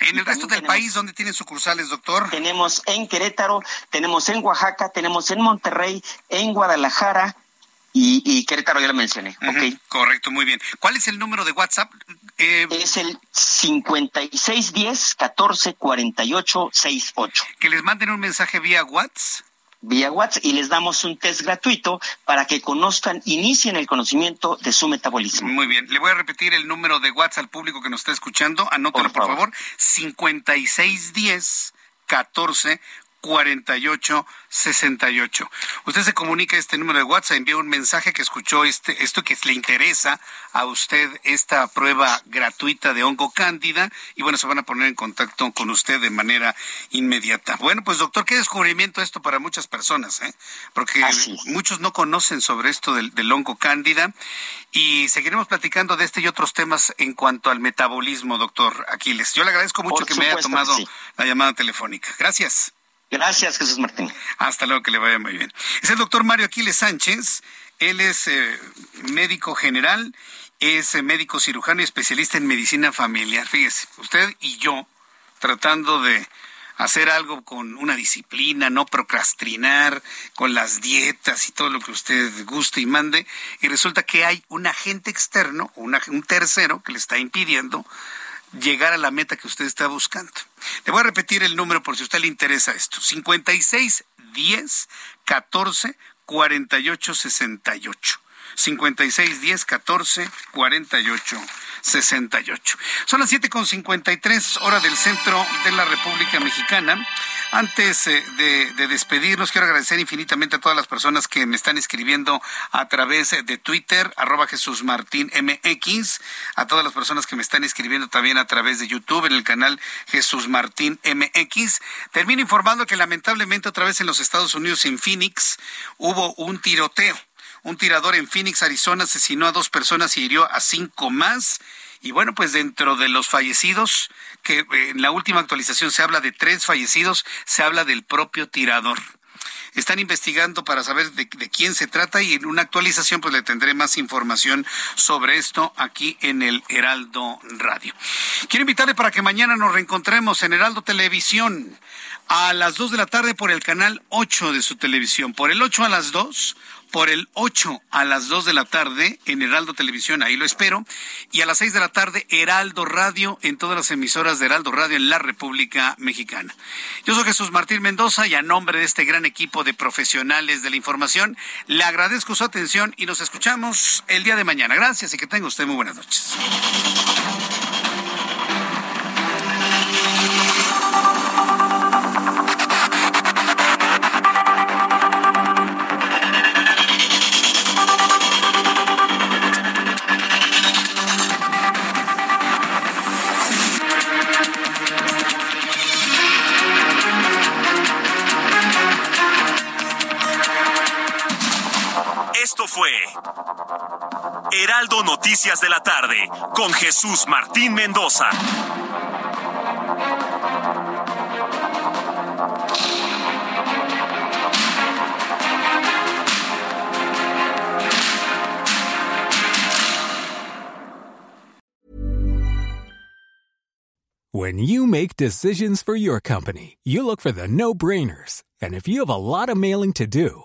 En el resto del país, ¿dónde tienen sucursales, doctor? Tenemos en Querétaro, tenemos en Oaxaca, tenemos en Monterrey, en Guadalajara, y, y, Querétaro ya lo mencioné. Correcto, muy bien. ¿Cuál es el número de WhatsApp? Eh, es el 5610 14 48 68. Que les manden un mensaje vía WhatsApp. Vía WhatsApp y les damos un test gratuito para que conozcan, inicien el conocimiento de su metabolismo. Muy bien. Le voy a repetir el número de WhatsApp al público que nos está escuchando. Anótalo, por, por favor. 5610 14 48 68. Usted se comunica a este número de WhatsApp, envía un mensaje que escuchó este, esto que le interesa a usted esta prueba gratuita de hongo cándida y bueno, se van a poner en contacto con usted de manera inmediata. Bueno, pues doctor, qué descubrimiento esto para muchas personas, ¿eh? Porque muchos no conocen sobre esto del, hongo cándida y seguiremos platicando de este y otros temas en cuanto al metabolismo, doctor Aquiles. Yo le agradezco mucho que me haya tomado la llamada telefónica. Gracias. Gracias, Jesús Martín. Hasta luego, que le vaya muy bien. Es el doctor Mario Aquiles Sánchez. Él es eh, médico general es médico cirujano y especialista en medicina familiar. Fíjese, usted y yo tratando de hacer algo con una disciplina, no procrastinar con las dietas y todo lo que usted guste y mande, y resulta que hay un agente externo, un tercero que le está impidiendo llegar a la meta que usted está buscando. Le voy a repetir el número por si a usted le interesa esto. 56 10 14 48 68. 56 10 14 48 68. Son las 7.53 hora del centro de la República Mexicana. Antes eh, de, despedirnos, quiero agradecer infinitamente a todas las personas que me están escribiendo a través de Twitter, arroba Jesús Martín MX, a todas las personas que me están escribiendo también a través de YouTube en el canal Jesús Martín MX. Termino informando que lamentablemente otra vez en los Estados Unidos, en Phoenix, hubo un tiroteo un tirador en Phoenix, Arizona, asesinó a dos personas y hirió a cinco más. Y bueno, pues dentro de los fallecidos, que eh, en la última actualización se habla de tres fallecidos, se habla del propio tirador. Están investigando para saber de, quién se trata y en una actualización pues le tendré más información sobre esto aquí en el Heraldo Radio. Quiero invitarle para que mañana nos reencontremos en Heraldo Televisión a las 2 de la tarde por el canal 8 de su televisión. Por el 8 a las 2 por el 8 a las 2 de la tarde en Heraldo Televisión, ahí lo espero, y a las 6 de la tarde Heraldo Radio en todas las emisoras de Heraldo Radio en la República Mexicana. Yo soy Jesús Martín Mendoza y a nombre de este gran equipo de profesionales de la información, le agradezco su atención y nos escuchamos el día de mañana. Gracias y que tenga usted muy buenas noches. Fue Heraldo Noticias de la tarde con Jesús Martín Mendoza. When you make decisions for your company, you look for the no-brainers. And if you have a lot of mailing to do,